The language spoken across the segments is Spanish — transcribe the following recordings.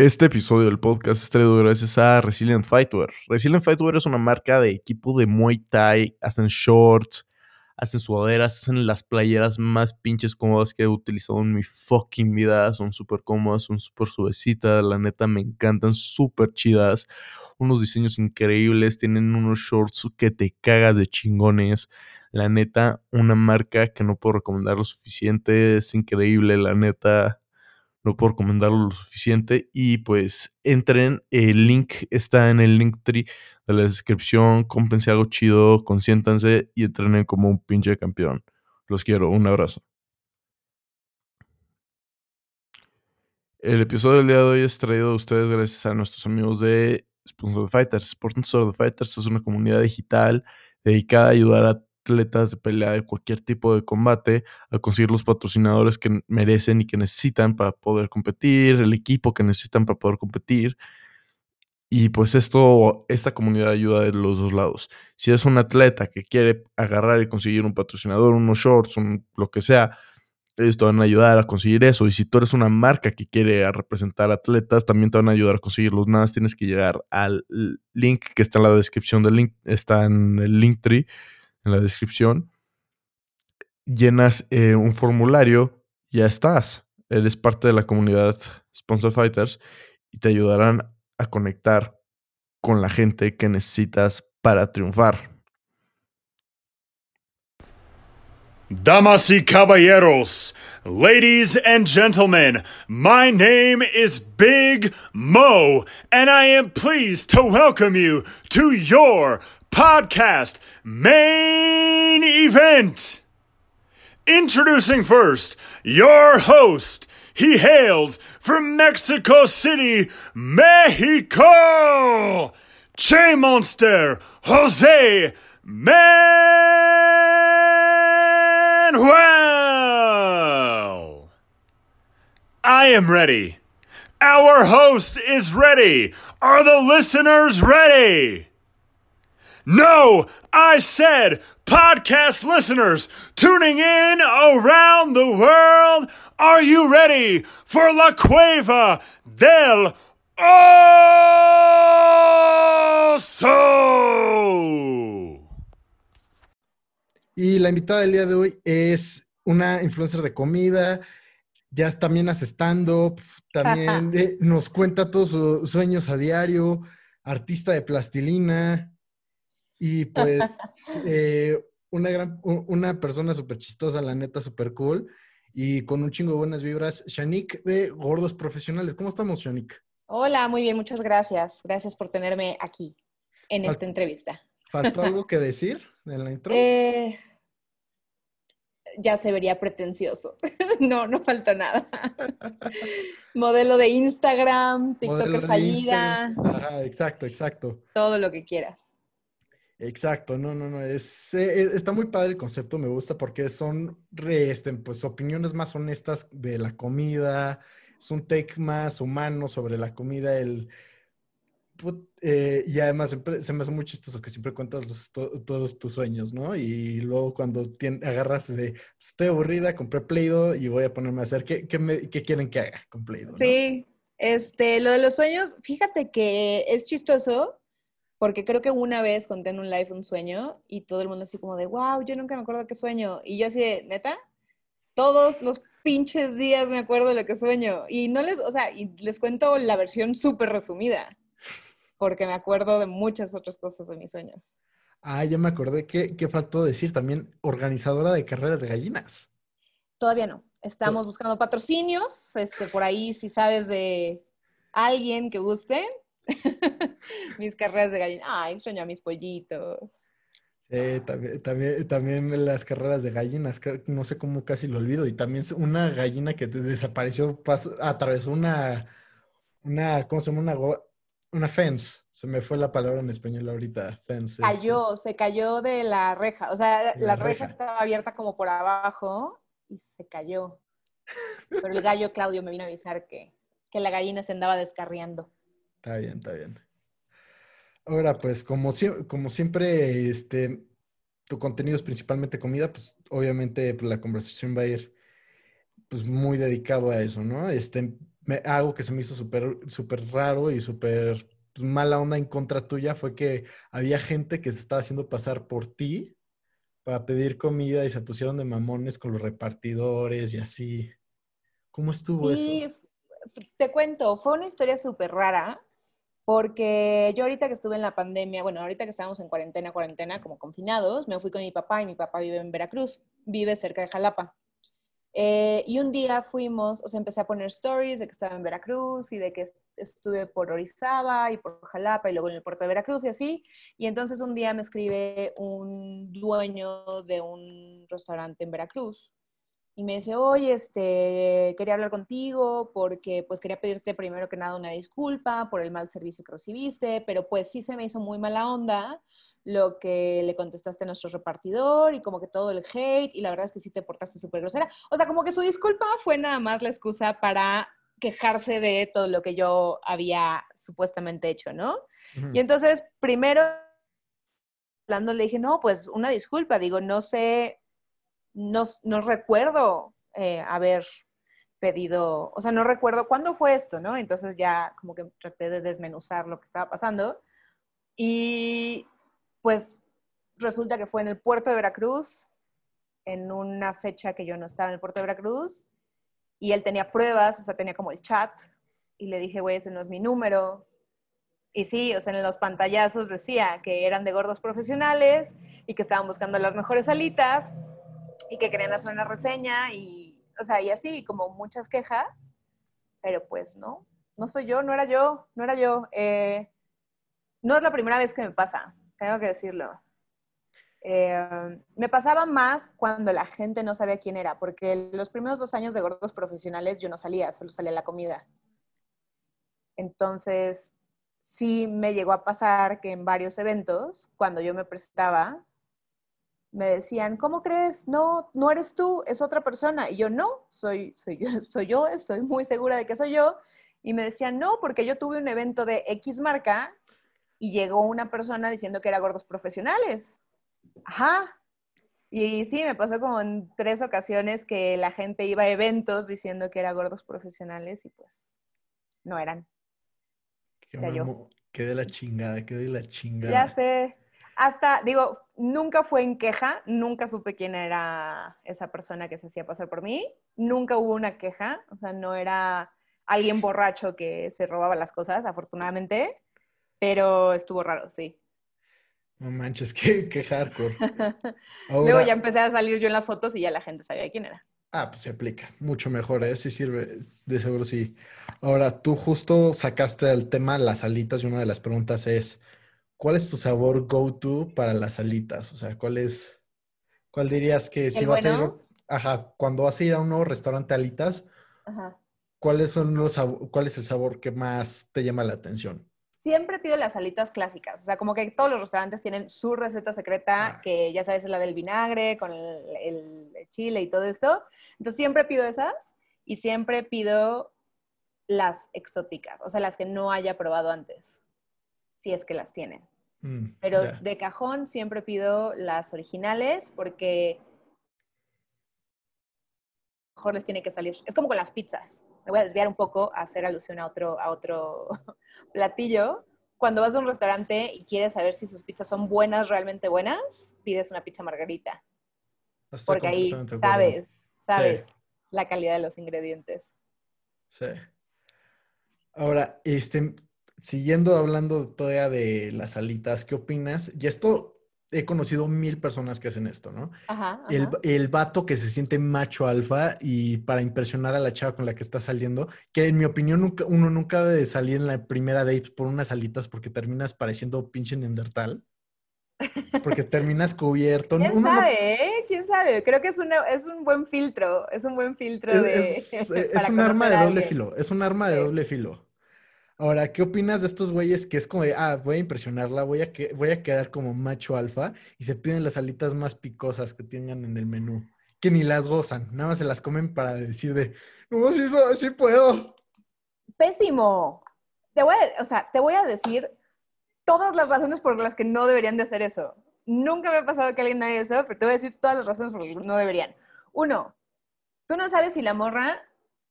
Este episodio del podcast es traído gracias a Resilient Fightwear. Resilient Fightwear es una marca de equipo de Muay Thai, hacen shorts, hacen sudaderas, hacen las playeras más pinches cómodas que he utilizado en mi fucking vida. Son súper cómodas, son súper suavecitas, la neta me encantan, súper chidas. Unos diseños increíbles, tienen unos shorts que te cagas de chingones. La neta, una marca que no puedo recomendar lo suficiente, es increíble, la neta no puedo recomendarlo lo suficiente. Y pues entren, el link está en el link tree de la descripción. Cómprense algo chido, consiéntanse y entrenen como un pinche campeón. Los quiero, un abrazo. El episodio del día de hoy es traído a ustedes gracias a nuestros amigos de Sponsor the Fighters. Sponsor the Fighters es una comunidad digital dedicada a ayudar a atletas de pelea de cualquier tipo de combate a conseguir los patrocinadores que merecen y que necesitan para poder competir, el equipo que necesitan para poder competir. Y pues esto, esta comunidad ayuda de los dos lados. Si eres un atleta que quiere agarrar y conseguir un patrocinador, unos shorts, un, lo que sea, ellos te van a ayudar a conseguir eso. Y si tú eres una marca que quiere representar atletas, también te van a ayudar a conseguirlos. Nada más tienes que llegar al link que está en la descripción del link, está en el link tree en la descripción, llenas eh, un formulario, ya estás. Eres parte de la comunidad Sponsor Fighters y te ayudarán a conectar con la gente que necesitas para triunfar. Damas y caballeros, ladies and gentlemen, my name is Big Mo, and I am pleased to welcome you to your podcast main event. Introducing first your host. He hails from Mexico City, Mexico. Che Monster, Jose Manuel. I am ready. Our host is ready. Are the listeners ready? No, I said podcast listeners tuning in around the world. Are you ready for La Cueva del Oso? Y la invitada del día de hoy es una influencer de comida, ya también hace stand-up, también eh, nos cuenta todos sus sueños a diario, artista de plastilina, y pues eh, una, gran, una persona súper chistosa, la neta, súper cool. Y con un chingo de buenas vibras. Shanik de Gordos Profesionales. ¿Cómo estamos, Shanik? Hola, muy bien, muchas gracias. Gracias por tenerme aquí en esta entrevista. ¿Faltó algo que decir en la intro? Eh, ya se vería pretencioso. no, no falta nada. Modelo de Instagram, TikTok fallida. exacto, exacto. Todo lo que quieras. Exacto, no, no, no, es, eh, eh, está muy padre el concepto, me gusta porque son este, pues, opiniones más honestas de la comida, es un take más humano sobre la comida, el, eh, y además se me hace muy chistoso que siempre cuentas todos tus sueños, ¿no? Y luego cuando agarras de, pues, estoy aburrida, compré Play-Doh y voy a ponerme a hacer, ¿qué, qué, quieren que haga con Play-Doh? Sí, este, lo de los sueños, fíjate que es chistoso porque creo que una vez conté en un live un sueño y todo el mundo así como de, wow, yo nunca me acuerdo qué sueño. Y yo así de, neta, todos los pinches días me acuerdo de lo que sueño. Y no les, o sea, y les cuento la versión súper resumida, porque me acuerdo de muchas otras cosas de mis sueños. Ah, ya me acordé. ¿Qué, qué faltó decir? También organizadora de carreras de gallinas. Todavía no. Estamos buscando patrocinios. Este, por ahí, si sabes de alguien que guste, mis carreras de gallina. Ay, extraño a mis pollitos. Sí, también, también, también las carreras de gallinas, no sé cómo casi lo olvido. Y también una gallina que desapareció, pasó, atravesó una, una, ¿cómo se llama? Una, una fence. Se me fue la palabra en español ahorita, fence. Este. Cayó, se cayó de la reja. O sea, la, reja. estaba abierta como por abajo y se cayó. Pero el gallo Claudio me vino a avisar que, que la gallina se andaba descarriando. Está bien, está bien. Ahora, pues, como, como siempre, este, tu contenido es principalmente comida, pues obviamente pues, la conversación va a ir pues muy dedicado a eso, ¿no? Este, me- algo que se me hizo súper súper raro y súper pues, mala onda en contra tuya fue que había gente que se estaba haciendo pasar por ti para pedir comida y se pusieron de mamones con los repartidores y así. ¿Cómo estuvo eso? Sí, f- te cuento, fue una historia súper rara, porque yo ahorita que estuve en la pandemia, bueno, ahorita que estábamos en cuarentena, cuarentena, como confinados, me fui con mi papá y mi papá vive en Veracruz, vive cerca de Jalapa. Eh, y un día fuimos, o sea, empecé a poner stories de que estaba en Veracruz y de que est- estuve por Orizaba y por Jalapa y luego en el puerto de Veracruz y así. Y entonces un día me escribe un dueño de un restaurante en Veracruz y me dice, oye, este, quería hablar contigo porque pues quería pedirte primero que nada una disculpa por el mal servicio que recibiste, pero pues sí se me hizo muy mala onda lo que le contestaste a nuestro repartidor y como que todo el hate y la verdad es que sí te portaste súper grosera. O sea, como que su disculpa fue nada más la excusa para quejarse de todo lo que yo había supuestamente hecho, ¿no? Y entonces, primero, hablando, le dije, no, pues una disculpa, digo, no sé, no, no recuerdo eh, haber pedido, o sea, no recuerdo cuándo fue esto, ¿no? Entonces ya como que traté de desmenuzar lo que estaba pasando. Y pues resulta que fue en el puerto de Veracruz, en una fecha que yo no estaba en el puerto de Veracruz, y él tenía pruebas, o sea, tenía como el chat, y le dije, güey, ese no es mi número, y sí, o sea, en los pantallazos decía que eran de gordos profesionales y que estaban buscando las mejores alitas y que querían hacer una reseña y, o sea, y así, como muchas quejas, pero pues no, no soy yo, no era yo, no era yo. Eh, no es la primera vez que me pasa, tengo que decirlo. Eh, me pasaba más cuando la gente no sabía quién era, porque los primeros dos años de gordos profesionales yo no salía, solo salía la comida. Entonces, sí me llegó a pasar que en varios eventos, cuando yo me presentaba, me decían, ¿cómo crees? No, no eres tú, es otra persona. Y yo, no, soy, soy, yo, soy yo, estoy muy segura de que soy yo. Y me decían, no, porque yo tuve un evento de X marca y llegó una persona diciendo que era gordos profesionales. Ajá. Y sí, me pasó como en tres ocasiones que la gente iba a eventos diciendo que era gordos profesionales y pues no eran. Qué de la chingada, qué de la chingada. Ya sé. Hasta, digo, nunca fue en queja, nunca supe quién era esa persona que se hacía pasar por mí, nunca hubo una queja, o sea, no era alguien borracho que se robaba las cosas, afortunadamente, pero estuvo raro, sí. No manches, qué, qué hardcore. Luego ya empecé a salir yo en las fotos y ya la gente sabía quién era. Ah, pues se aplica. Mucho mejor, ¿eh? Sí sirve, de seguro sí. Ahora, tú justo sacaste el tema las alitas y una de las preguntas es, ¿cuál es tu sabor go-to para las alitas? O sea, ¿cuál es, cuál dirías que si ¿El vas a ir, ajá, cuando vas a ir a un nuevo restaurante alitas, Ajá. ¿cuáles son los, cuál es el sabor que más te llama la atención? Siempre pido las alitas clásicas, o sea, como que todos los restaurantes tienen su receta secreta, Ah. que ya sabes es la del vinagre, con el, el chile y todo esto. Entonces siempre pido esas y siempre pido las exóticas, o sea, las que no haya probado antes, si es que las tienen. Mm, Pero de cajón siempre pido las originales porque mejor les tiene que salir. Es como con las pizzas. Me voy a desviar un poco a hacer alusión a otro, a otro platillo. Cuando vas a un restaurante y quieres saber si sus pizzas son buenas, realmente buenas, pides una pizza margarita. Estoy Porque ahí sabes, sabes la calidad de los ingredientes. Sí. Ahora, este, siguiendo hablando todavía de las alitas, ¿qué opinas? Y esto he conocido mil personas que hacen esto, ¿no? Ajá, El, ajá. el vato que se siente macho alfa y para impresionar a la chava con la que está saliendo, que en mi opinión nunca, uno nunca debe de salir en la primera date por unas alitas porque terminas pareciendo pinche neandertal. Porque terminas cubierto. ¿Quién Uno no- sabe, eh? ¿Quién sabe? Creo que es, una, es un buen filtro, es un buen filtro Es, de... es- un arma de doble filo, es un arma de Sí. doble filo. Ahora, ¿qué opinas de estos güeyes que es como de, ah, voy a impresionarla, voy a, que, voy a quedar como macho alfa y se piden las alitas más picosas que tengan en el menú, que ni las gozan, nada más se las comen para decir de, no, sí, sí puedo. Pésimo. Te voy a, o sea, te voy a decir todas las razones por las que no deberían de hacer eso. Nunca me ha pasado que alguien haga eso, pero te voy a decir todas las razones por las que no deberían. Uno, tú no sabes si la morra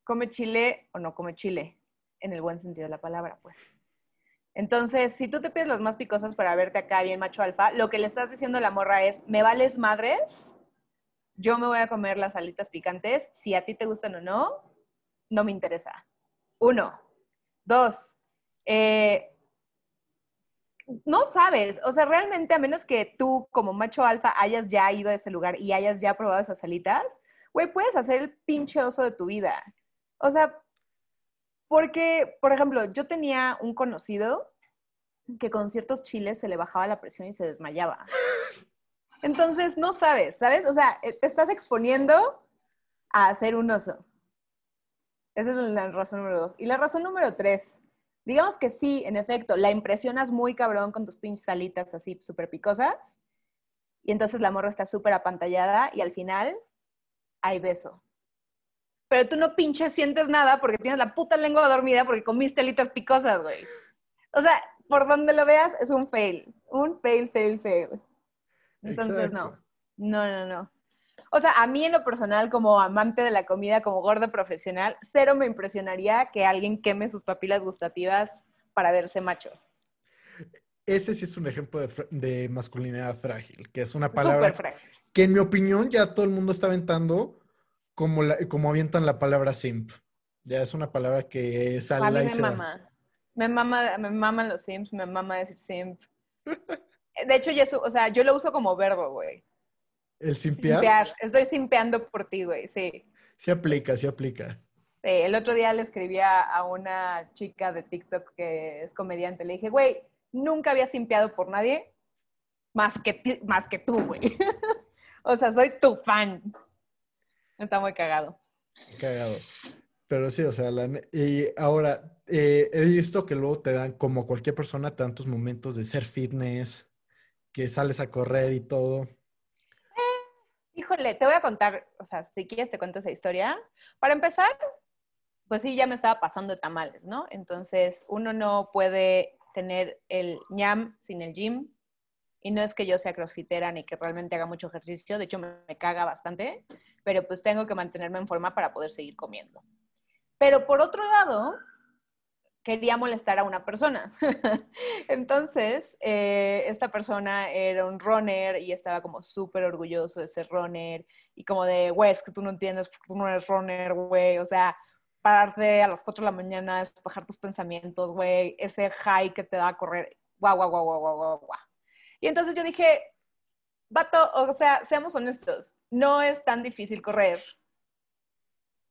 come chile o no come chile, en el buen sentido de la palabra, pues. Entonces, si tú te pides las más picosas para verte acá bien macho alfa, lo que le estás diciendo a la morra es, me vales madres, yo me voy a comer las alitas picantes, si a ti te gustan o no, no me interesa. Uno. Dos. eh, no sabes, o sea, realmente a menos que tú como macho alfa hayas ya ido a ese lugar y hayas ya probado esas alitas, güey, puedes hacer el pinche oso de tu vida. O sea, porque, por ejemplo, yo tenía un conocido que con ciertos chiles se le bajaba la presión y se desmayaba. Entonces, no sabes, ¿sabes? O sea, eh, te estás exponiendo a hacer un oso. Esa es la razón número dos. Y la razón número tres, digamos que sí, en efecto, la impresionas muy cabrón con tus pinches salitas así súper picosas. Y entonces la morra está súper apantallada y al final hay beso. Pero tú no pinches sientes nada porque tienes la puta lengua dormida porque comiste alitas picosas, güey. O sea, por donde lo veas es un fail. Un fail, fail, fail. Entonces, no. Exacto. No, no, no. O sea, a mí en lo personal, como amante de la comida, como gorda profesional, cero me impresionaría que alguien queme sus papilas gustativas para verse macho. Ese sí es un ejemplo de, masculinidad frágil, que es una palabra que en mi opinión ya todo el mundo está aventando como, la, como avientan la palabra simp. Ya es una palabra que sale A mí y me se mama. Me mama, me maman los sims, me mama decir simp. De hecho, su- o sea, yo lo uso como verbo, güey. El simpear Simpear. Estoy simpeando por ti, güey, sí. sí aplica, sí aplica. Sí, el otro día le escribía a una chica de TikTok que es comediante. Le dije, güey, nunca había simpeado por nadie más que, ti- más que tú, güey. o sea, soy tu fan. Está muy cagado. Cagado. Pero sí, o sea, la y ahora eh, he visto que luego te dan, como cualquier persona, tus momentos de ser fitness, que sales a correr y todo. Híjole, te voy a contar, o sea, si quieres te cuento esa historia. Para empezar, pues sí, ya me estaba pasando tamales, ¿no? Entonces, uno no puede tener el ñam sin el gym. Y no es que yo sea crossfitera ni que realmente haga mucho ejercicio, de hecho me, me caga bastante, pero pues tengo que mantenerme en forma para poder seguir comiendo. Pero por otro lado, quería molestar a una persona. Entonces, eh, esta persona era un runner y estaba como súper orgulloso de ser runner y como de, güey, es que tú no entiendes, tú no eres runner, güey, o sea, pararte a las 4 de la mañana, despejar tus pensamientos, güey, ese high que te da a correr, guau, guau, guau, guau, guau, guau. Y entonces yo dije, vato, o sea, seamos honestos, no es tan difícil correr.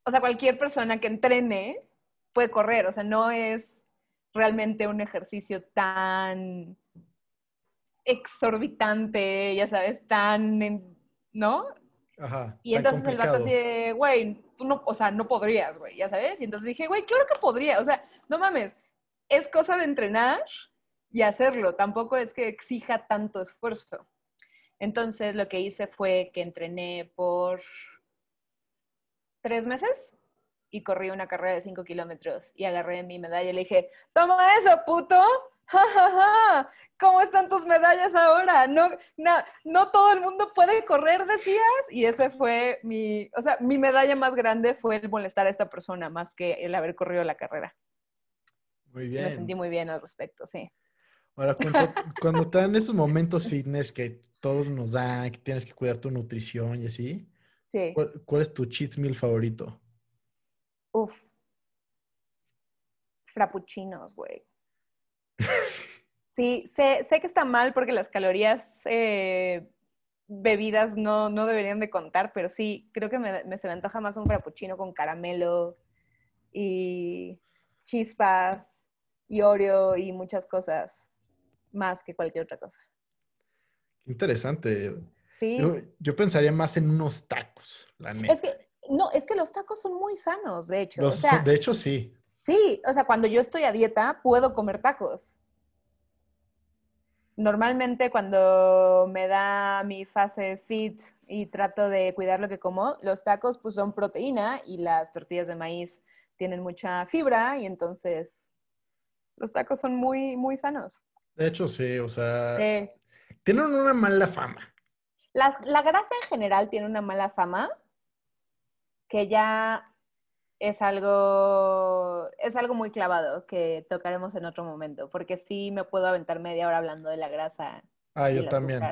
O sea, cualquier persona que entrene puede correr, o sea, no es realmente un ejercicio tan exorbitante, ya sabes, tan, ¿no? Ajá. Y entonces el vato así de, güey, tú no, o sea, no podrías, güey, ya sabes. Y entonces dije, güey, claro que podría, o sea, no mames, es cosa de entrenar y hacerlo, tampoco es que exija tanto esfuerzo. Entonces lo que hice fue que entrené por tres meses y corrí una carrera de cinco kilómetros y agarré mi medalla y le dije, toma eso, puto. Ja, ja, ja. ¿Cómo están tus medallas ahora? No, no, no todo el mundo puede correr, decías. Y ese fue mi, o sea, mi medalla más grande fue el molestar a esta persona más que el haber corrido la carrera. Muy Me sentí bien. muy bien al respecto, sí. Ahora, cuando, cuando te dan esos momentos fitness que todos nos dan, que tienes que cuidar tu nutrición y así, Sí. ¿cuál, cuál es tu cheat meal favorito? Uf. Frappuccinos, güey. Sí, sé, sé que está mal porque las calorías eh, bebidas no, no deberían de contar, pero sí, creo que me, me se me antoja más un frappuccino con caramelo y chispas y Oreo y muchas cosas más que cualquier otra cosa. Interesante. Sí. Yo, yo pensaría más en unos tacos, la neta. Es que, no, es que los tacos son muy sanos, de hecho. Los- o sea, de hecho, sí. Sí, o sea, cuando yo estoy a dieta, puedo comer tacos. Normalmente cuando me da mi fase fit y trato de cuidar lo que como, los tacos pues son proteína y las tortillas de maíz tienen mucha fibra y entonces los tacos son muy, muy sanos. De hecho, sí. O sea, Sí. tienen una mala fama. La, la grasa en general tiene una mala fama que ya es algo, es algo muy clavado que tocaremos en otro momento, porque sí me puedo aventar media hora hablando de la grasa. Ah, yo también.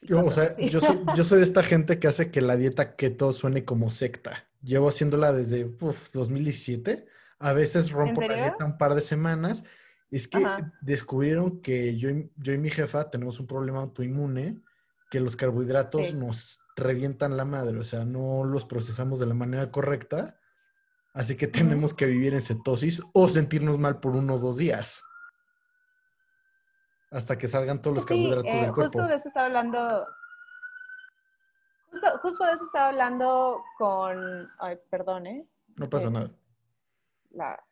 Yo, o sea, yo soy, yo soy de esta gente que hace que la dieta keto suene como secta. Llevo haciéndola desde uf, 2017. A veces rompo la dieta un par de semanas. Es que Ajá. descubrieron que yo, y- yo y mi jefa tenemos un problema autoinmune, que los carbohidratos Sí. nos revientan la madre, o sea, no los procesamos de la manera correcta. Así que tenemos que vivir en cetosis o sentirnos mal por uno o dos días. Hasta que salgan todos los Sí, carbohidratos eh, del cuerpo. justo de eso estaba hablando. Justo, justo de eso estaba hablando con. Ay, perdón, ¿eh? No pasa Eh, nada. la-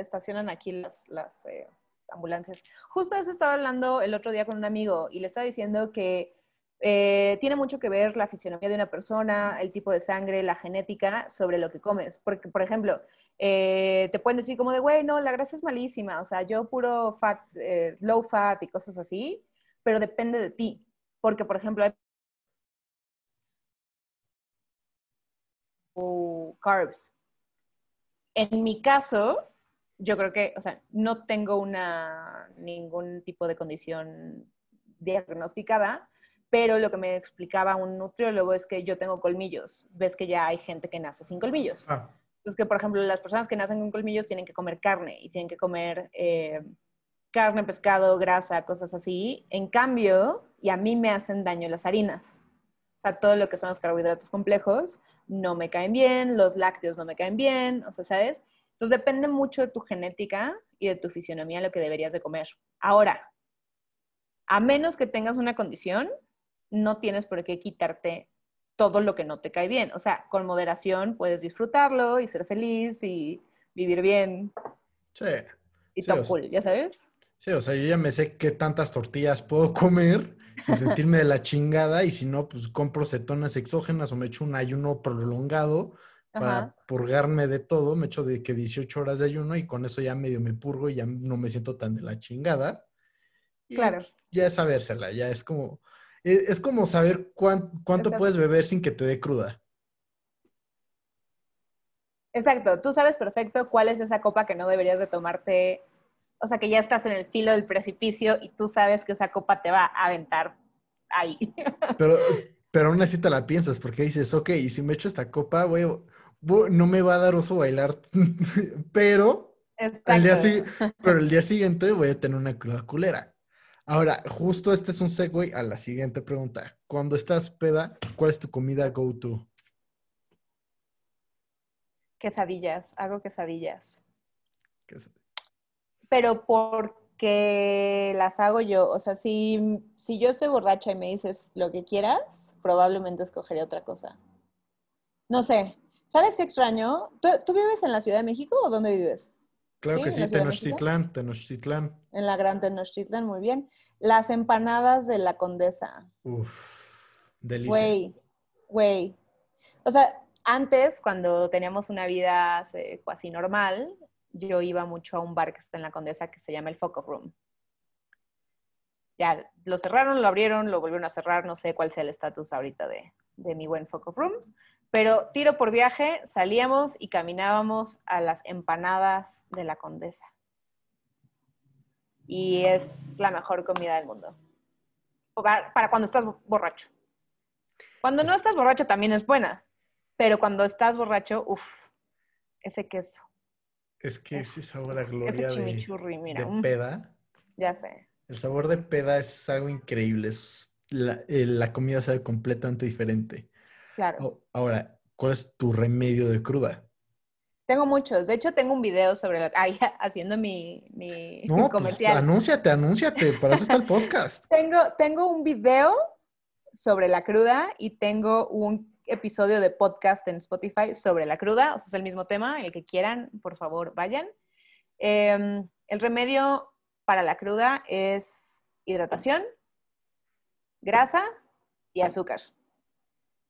estacionan aquí las, las eh, ambulancias. Justo estaba hablando el otro día con un amigo y le estaba diciendo que eh, tiene mucho que ver la fisionomía de una persona, el tipo de sangre, la genética sobre lo que comes. Porque, por ejemplo, eh, te pueden decir como de, güey, no, la grasa es malísima, o sea, yo puro low fat y cosas así, pero depende de ti. Porque, por ejemplo, carbs. En mi caso, yo creo que, o sea, no tengo una, ningún tipo de condición diagnosticada, pero lo que me explicaba un nutriólogo es que yo tengo colmillos. Ves que ya hay gente que nace sin colmillos. Ah, Entonces, que por ejemplo, las personas que nacen con colmillos tienen que comer carne y tienen que comer eh, carne, pescado, grasa, cosas así. En cambio, y a mí me hacen daño las harinas. O sea, todo lo que son los carbohidratos complejos no me caen bien, los lácteos no me caen bien, o sea, ¿sabes? Entonces depende mucho de tu genética y de tu fisionomía lo que deberías de comer. Ahora, a menos que tengas una condición, no tienes por qué quitarte todo lo que no te cae bien. O sea, con moderación puedes disfrutarlo y ser feliz y vivir bien sí. y Sí, sea- cool, ¿ya sabes? Sí, o sea, yo ya me sé qué tantas tortillas puedo comer sin sentirme de la chingada y si no, pues compro cetonas exógenas o me echo un ayuno prolongado para Ajá. purgarme de todo. Me echo de que 18 horas de ayuno y con eso ya medio me purgo y ya no me siento tan de la chingada. Y Claro. pues, ya es sabérsela, ya es como, es, es como saber cuán- cuánto Exacto. puedes beber sin que te dé cruda. Exacto, tú sabes perfecto cuál es esa copa que no deberías de tomarte, o sea, que ya estás en el filo del precipicio y tú sabes que esa copa te va a aventar ahí. Pero, pero aún así te la piensas porque dices, ok, y si me echo esta copa, voy, voy- no me va a dar oso bailar, pero al día, pero el día siguiente voy a tener una cruda culera. Ahora, justo este es un segue a la siguiente pregunta. Cuando estás peda, ¿cuál es tu comida go-to? Quesadillas, hago quesadillas. ¿Qué es? Pero porque las hago yo, o sea, si, si yo estoy borracha y me dices lo que quieras, probablemente escogería otra cosa. No sé, ¿sabes qué extraño? ¿Tú, tú vives en la Ciudad de México o dónde vives? Claro ¿Sí? que ¿En sí? Tenochtitlán, Tenochtitlán. En la Gran Tenochtitlan, muy bien. Las empanadas de la Condesa. Uf, delicia. Güey, güey. O sea, antes, cuando teníamos una vida eh, casi normal, yo iba mucho a un bar que está en la Condesa que se llama el Foco Room. Ya lo cerraron, lo abrieron, lo volvieron a cerrar, no sé cuál sea el estatus ahorita de, de mi buen Foco Room. Pero tiro por viaje, salíamos y caminábamos a las empanadas de la Condesa. Y es la mejor comida del mundo. Para, cuando estás borracho. Cuando no estás borracho también es buena, pero cuando estás borracho, uff, ese queso, Es que ese sabor a ese gloria de, mira, de peda. ya sé. El sabor de peda es algo increíble. Es la, eh, la comida sabe completamente diferente. Claro. Ahora, ¿cuál es tu remedio de cruda? Tengo muchos. De hecho, tengo un video sobre la... Ay, haciendo mi, mi No, pues comercial. anúnciate, anúnciate. Para eso está el podcast. tengo, tengo un video sobre la cruda y tengo un episodio de podcast en Spotify sobre la cruda. O sea, es el mismo tema. El que quieran, por favor, vayan. Eh, el remedio para la cruda es hidratación, grasa y azúcar.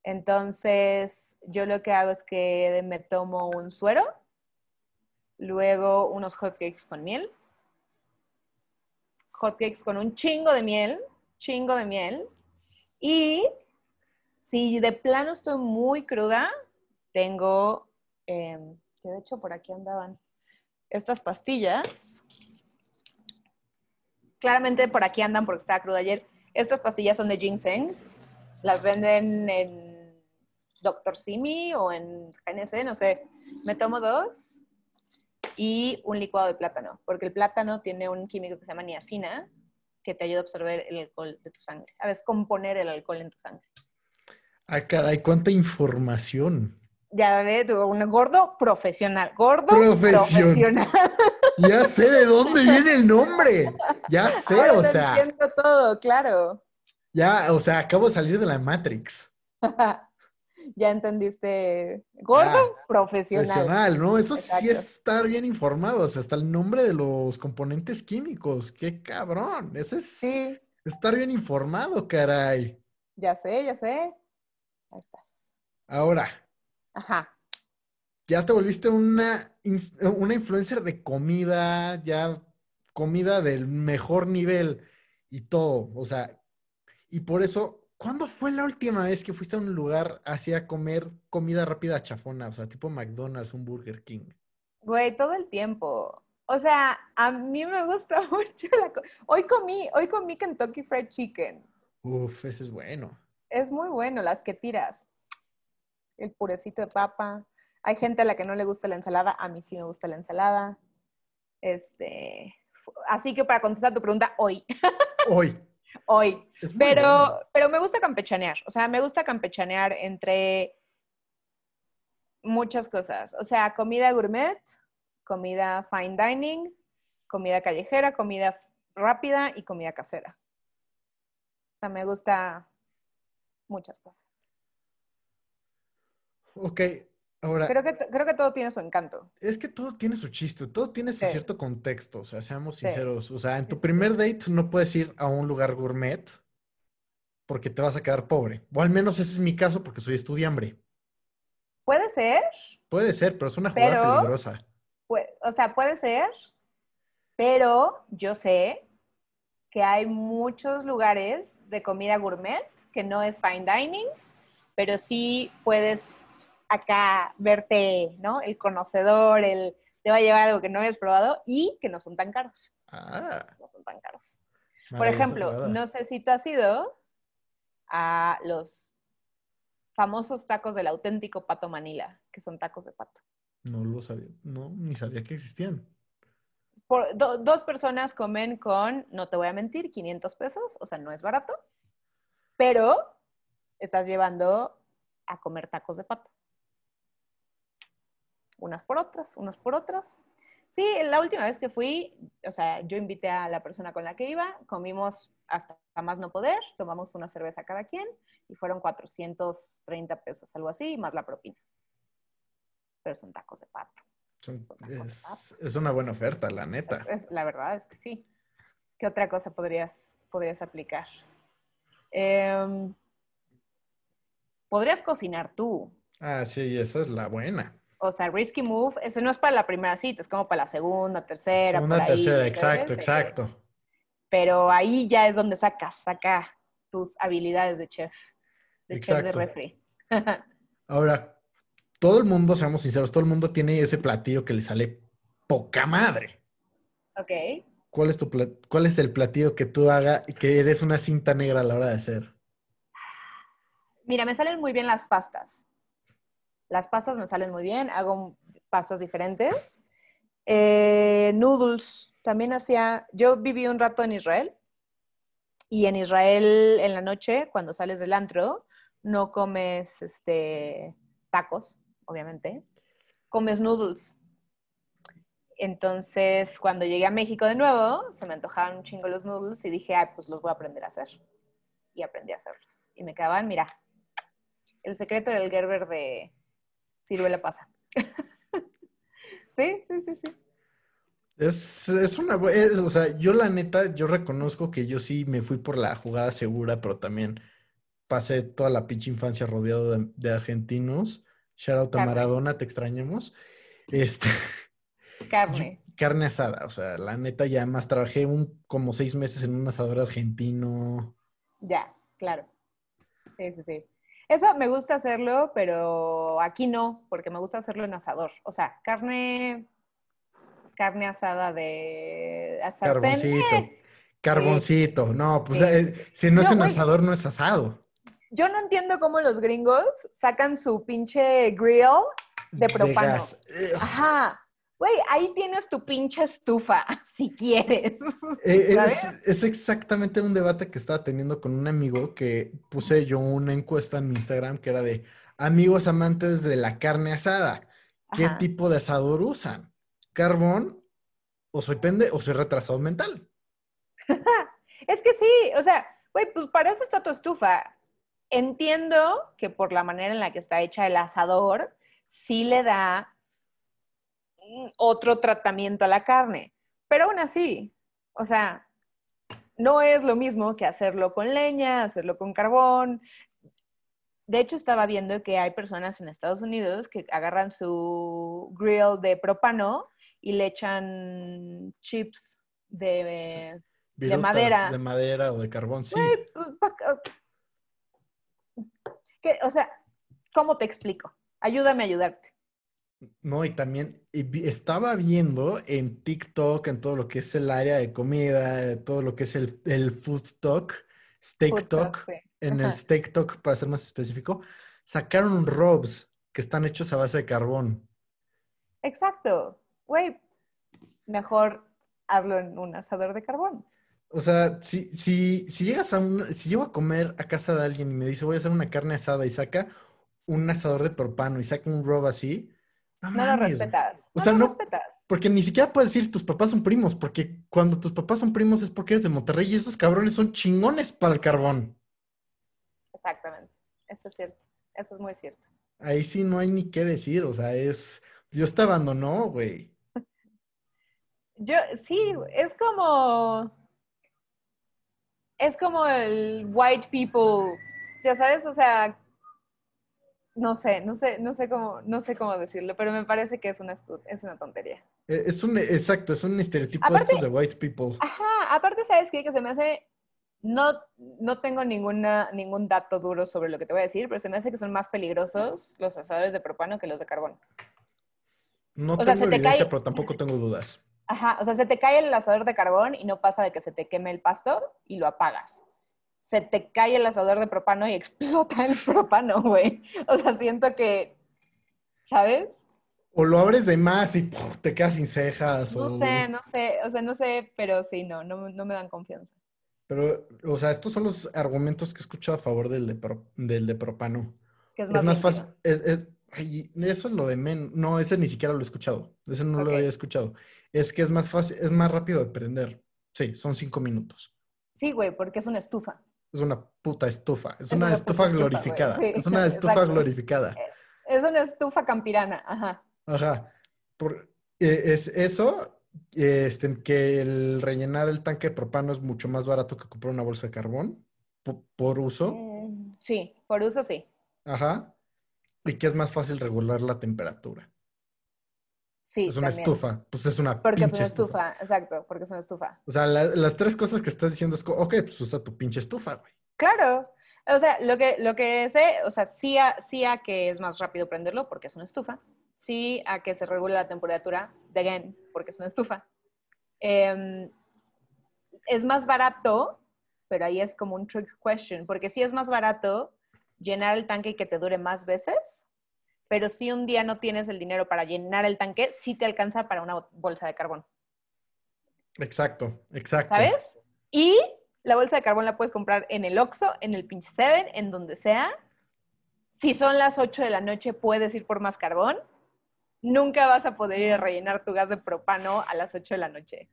Entonces, yo lo que hago es que me tomo un suero, luego unos hotcakes con miel, hotcakes con un chingo de miel, chingo de miel, y si de plano estoy muy cruda, tengo eh, que de hecho por aquí andaban. Estas pastillas, claramente por aquí andan porque estaba crudo ayer. Estas pastillas son de ginseng. Las venden en Dr. Simi o en GNC, no sé. Me tomo dos y un licuado de plátano, porque el plátano tiene un químico que se llama niacina, que te ayuda a absorber el alcohol de tu sangre, a descomponer el alcohol en tu sangre. Ah, caray, cuánta información. Ya ve, tú, un gordo profesional, gordo Profesión. profesional. Ya sé de dónde viene el nombre. Ya sé, Ahora o lo sea, entiendo todo, claro. ya, o sea, acabo de salir de la Matrix. ya entendiste, gordo profesional. Profesional, ¿no? Eso sí es estar bien informado, o sea, hasta el nombre de los componentes químicos. ¡Qué cabrón! Ese es Sí, estar bien informado, caray. ya sé, ya sé. Ahí está. Ahora, Ajá. ya te volviste una, una influencer de comida, ya comida del mejor nivel y todo. O sea, y por eso, ¿cuándo fue la última vez que fuiste a un lugar así a comer comida rápida chafona? O sea, tipo McDonald's, un Burger King. Güey, todo el tiempo. O sea, a mí me gusta mucho la... co- Hoy comí, hoy comí Kentucky Fried Chicken. Uf, ese es bueno. Es muy bueno, las que tiras. El purecito de papa. Hay gente a la que no le gusta la ensalada, a mí sí me gusta la ensalada. Este, así que para contestar tu pregunta, hoy, Hoy. Hoy. Pero, bueno. pero me gusta campechanear, o sea, me gusta campechanear entre muchas cosas. O sea, comida gourmet, comida fine dining, comida callejera, comida rápida y comida casera. O sea, me gusta muchas cosas. Ok, ahora, Creo que, creo que todo tiene su encanto. es que todo tiene su chiste, todo tiene su Sí. cierto contexto, o sea, seamos Sí. sinceros. O sea, en tu primer date no puedes ir a un lugar gourmet porque te vas a quedar pobre. O al menos ese es mi caso porque soy estudiambre. Puede ser, Puede ser, pero es una jugada Pero- peligrosa. o sea, puede ser, pero yo sé que hay muchos lugares de comida gourmet que no es fine dining, pero sí puedes acá verte, ¿no? El conocedor, el te va a llevar algo que no hayas probado y que no son tan caros. Ah, No son tan caros. Por ejemplo, jugada. no sé si tú has ido a los famosos tacos del auténtico pato Manila, que son tacos de pato. No lo sabía, no, ni sabía que existían. Por, do- dos personas comen con, no te voy a mentir, 500 pesos, o sea, no es barato, pero estás llevando a comer tacos de pato. Unas por otras, unas por otras. Sí, la última vez que fui, o sea, yo invité a la persona con la que iba, comimos hasta más no poder, tomamos una cerveza cada quien y fueron 430 pesos, algo así, más la propina. Pero son tacos de pato. Son- Son tacos de es, es una buena oferta, la neta. Es- es- la verdad es que sí. ¿Qué otra cosa podrías, podrías aplicar? Em, podrías cocinar tú. Ah, sí, esa es la buena. O sea, Risky Move, ese no es para la primera cita, es como para la segunda, tercera. Segunda, por ahí, tercera, exacto, Eh, exacto. Pero ahí ya es donde sacas, saca tus habilidades de chef, de chef de refri. Ahora, todo el mundo, seamos sinceros, todo el mundo tiene ese platillo que le sale poca madre. ok. ¿Cuál es tu cuál es el platillo que tú hagas y que eres una cinta negra a la hora de hacer? Mira, me salen muy bien las pastas. Las pastas me salen muy bien, hago pastas diferentes. Eh, noodles, también hacía, yo viví un rato en Israel y en Israel en la noche, cuando sales del antro, no comes este, tacos, obviamente, comes noodles. Entonces, cuando llegué a México de nuevo, se me antojaban un chingo los noodles y dije, ay, pues los voy a aprender a hacer. Y aprendí a hacerlos. Y me quedaban, mira, el secreto del Gerber de Ciruela pasa. sí, sí, sí, sí. Es, es una, es- o sea, yo la neta, yo reconozco que yo sí me fui por la jugada segura, pero también pasé toda la pinche infancia rodeado de, de argentinos. Shout out a. Maradona, te extrañamos. Este, Carne. carne asada, o sea, la neta, ya más trabajé un, como seis meses en un asador argentino. Ya, claro. Sí, sí, sí. Eso me gusta hacerlo, pero aquí no, porque me gusta hacerlo en asador. O sea, carne, carne asada de a sartén, Carboncito. eh. Carboncito. No, pues Sí. eh, si no es en asador, no es asado. Yo no entiendo cómo los gringos sacan su pinche grill de propano. Ajá. Güey, ahí tienes tu pinche estufa, si quieres. Eh, ¿Sabes? Es, es exactamente un debate que estaba teniendo con un amigo que puse yo una encuesta en mi Instagram que era de amigos amantes de la carne asada. ¿Qué Ajá. tipo de asador usan? ¿Carbón? ¿O soy pende o soy retrasado mental? Es que sí, o sea, güey, pues para eso está tu estufa. Entiendo que por la manera en la que está hecha el asador, sí le da otro tratamiento a la carne. Pero aún así, o sea, no es lo mismo que hacerlo con leña, hacerlo con carbón. De hecho, estaba viendo que hay personas en Estados Unidos que agarran su grill de propano y le echan chips de, madera. De madera o de carbón, sí. Pues, ¿Qué? O sea, ¿cómo te explico? Ayúdame a ayudarte. No, y también y estaba viendo en TikTok, en todo lo que es el área de comida, de todo lo que es el, el food talk, steak Food talk, talk, sí. en el steak talk, para ser más específico, sacaron robs que están hechos a base de carbón. Exacto. Güey, mejor hazlo en un asador de carbón. O sea, si, si, si llegas a un, si llego a comer a casa de alguien y me dice voy a hacer una carne asada y saca un asador de propano y saca un rob así, no No lo mames, respetas. O no sea, lo no- respetas. Porque ni siquiera puedes decir tus papás son primos, porque cuando tus papás son primos es porque eres de Monterrey y esos cabrones son chingones para el carbón. Exactamente. Eso es cierto. Eso es muy cierto. Ahí sí no hay ni qué decir, o sea, es... Dios te abandonó, güey. Yo, sí, es como. Es como el white people. Ya sabes, o sea. No sé, no sé, no sé cómo, no sé cómo decirlo, pero me parece que es una, es una tontería. E- Es un, exacto, es un estereotipo Aparte- estos de white people. Ajá, aparte, ¿sabes qué? Que se me hace. No, no tengo ninguna, ningún dato duro sobre lo que te voy a decir, pero se me hace que son más peligrosos los asadores de propano que los de carbón. No tengo se te evidencia, cae- pero tampoco tengo dudas. Ajá, o sea, se te cae el asador de carbón y no pasa de que se te queme el pasto y lo apagas. Se te cae el asador de propano y explota el propano, güey. O sea, siento que, ¿sabes? O lo abres de más y ¡puf! te quedas sin cejas. No o... sé, no sé, o sea, no sé, pero sí, no, no, no me dan confianza. Pero, o sea, estos son los argumentos que he escuchado a favor del de, pro- del de propano. Que es Es más, fácil. Es, es- ay, eso es lo de men. No, ese ni siquiera lo he escuchado. Ese no lo había escuchado. Es que es más fácil, es más rápido de prender. Sí, son cinco minutos. Sí, güey, porque es una estufa. Es una puta estufa. Es, Es una, una estufa glorificada. Sí, Es una estufa exacto. glorificada. Es una estufa campirana, ajá. Ajá. Por, eh, es eso, este, que el rellenar el tanque de propano es mucho más barato que comprar una bolsa de carbón po- por uso. Mm, Sí, por uso sí. Ajá. Y que es más fácil regular la temperatura. Sí, Es una también. estufa. Pues es una Porque es pinche una estufa, exacto, porque es una estufa. O sea, la- las tres cosas que estás diciendo es, ok, pues usa tu pinche estufa, güey. Claro. O sea, lo que, lo que sé, o sea, sí a, sí a que es más rápido prenderlo porque es una estufa. Sí a que se regula la temperatura, de again, porque es una estufa. Em, es más barato, pero ahí es como un trick question, porque sí es más barato llenar el tanque y que te dure más veces, pero si un día no tienes el dinero para llenar el tanque, sí te alcanza para una bolsa de carbón. Exacto, exacto. ¿Sabes? Y la bolsa de carbón la puedes comprar en el Oxxo, en el pinche Seven, en donde sea. Si son las 8 de la noche, puedes ir por más carbón. Nunca vas a poder ir a rellenar tu gas de propano a las 8 de la noche.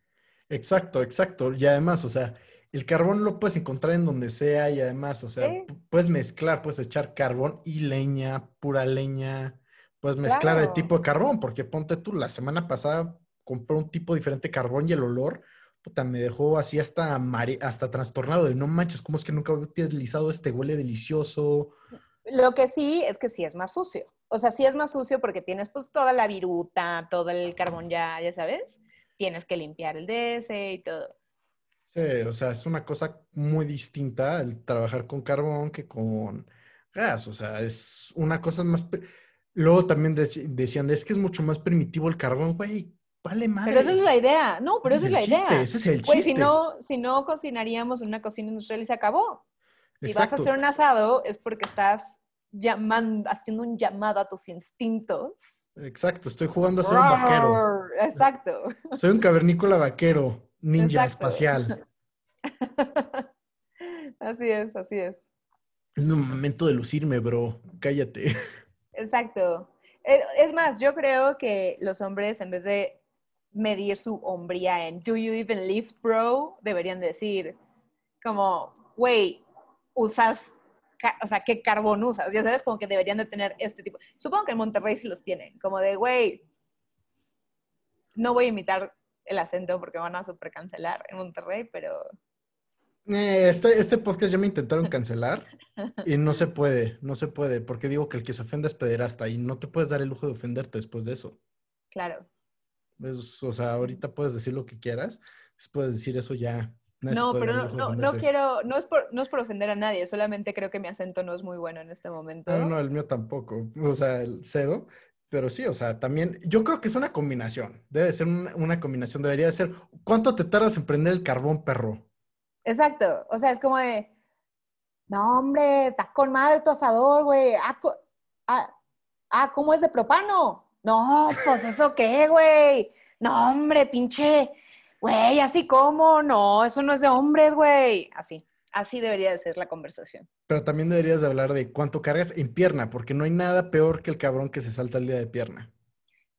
Exacto, exacto. Y además, o sea, el carbón lo puedes encontrar en donde sea y además, o sea, puedes mezclar, puedes echar carbón y leña, pura leña, puedes mezclar de Claro. tipo de carbón, porque ponte tú, la semana pasada compré un tipo diferente de carbón y el olor, puta, me dejó así hasta, mare- hasta trastornado de no manches, ¿cómo es que nunca había utilizado este? Huele delicioso. Lo que sí es que sí es más sucio. O sea, sí es más sucio porque tienes pues toda la viruta, todo el carbón ya, ya sabes. Tienes que limpiar el DS y todo. Sí, o sea, es una cosa muy distinta el trabajar con carbón que con gas, o sea, es una cosa más... Luego también dec- decían, es que es mucho más primitivo el carbón, güey, vale madre. Pero esa es la idea. No, pero esa es la idea. Ese es el chiste. si no, si no cocinaríamos en una cocina industrial y se acabó. Si vas a hacer un asado es porque estás llamando, haciendo un llamado a tus instintos. Exacto, estoy jugando a ser un vaquero. Exacto. Soy un cavernícola vaquero, ninja Exacto. espacial. Así es, así es. Es un momento de lucirme, bro. Cállate. Exacto. Eh, Es más, yo creo que los hombres, en vez de medir su hombría en Do you even lift, bro? Deberían decir, como, güey, usas, o sea, ¿qué carbón usas? Ya sabes, como que deberían de tener este tipo. Supongo que en Monterrey sí los tienen, como de, güey, no voy a imitar el acento porque van a super cancelar en Monterrey, pero Eh, Este, este podcast ya me intentaron cancelar y no se puede, no se puede, porque digo que el que se ofende es pederasta y no te puedes dar el lujo de ofenderte después de eso. claro. Es- o sea, ahorita puedes decir lo que quieras, de decir eso ya. No, pero no, no, quiero, no es, por, no es por ofender a nadie, solamente creo que mi acento no es muy bueno en este momento. No, no, el mío tampoco, o sea, el cero. Pero sí, o sea, también, yo creo que es una combinación, debe ser una, combinación, debería de ser, ¿cuánto te tardas en prender el carbón, perro? Exacto, o sea, es como de, no, hombre, estás con madre tu asador, güey. Ah, ah, ah, ¿cómo es de propano? No, pues eso qué, güey. No, hombre, pinche, güey, así como, no, eso no es de hombres, güey. Así, así debería de ser la conversación. Pero también deberías de hablar de cuánto cargas en pierna, porque no hay nada peor que el cabrón que se salta el día de pierna.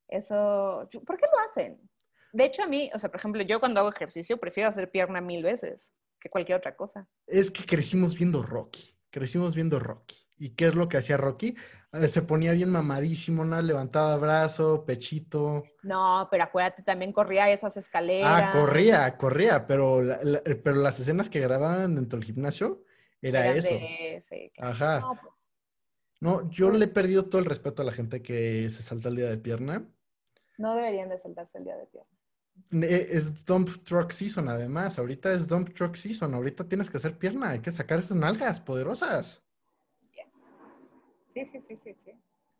Eso, ¿por qué lo hacen? De hecho, a mí, o sea, por ejemplo, yo cuando hago ejercicio prefiero hacer pierna mil veces que cualquier otra cosa. Es que crecimos viendo Rocky, crecimos viendo Rocky. ¿Y qué es lo que hacía Rocky? Eh, Se ponía bien mamadísimo, ¿no? Levantaba brazo, pechito. No, pero acuérdate, también corría esas escaleras. Ah, corría, corría, pero, la- la- pero las escenas que grababan dentro del gimnasio era eran eso. de- sí. Ajá. No, pues, No, yo le he perdido todo el respeto a la gente que se salta el día de pierna. no deberían de saltarse el día de pierna. Eh, Es dump truck season, además. Ahorita es dump truck season. Ahorita tienes que hacer pierna. Hay que sacar esas nalgas poderosas. Sí, sí, sí, sí, sí.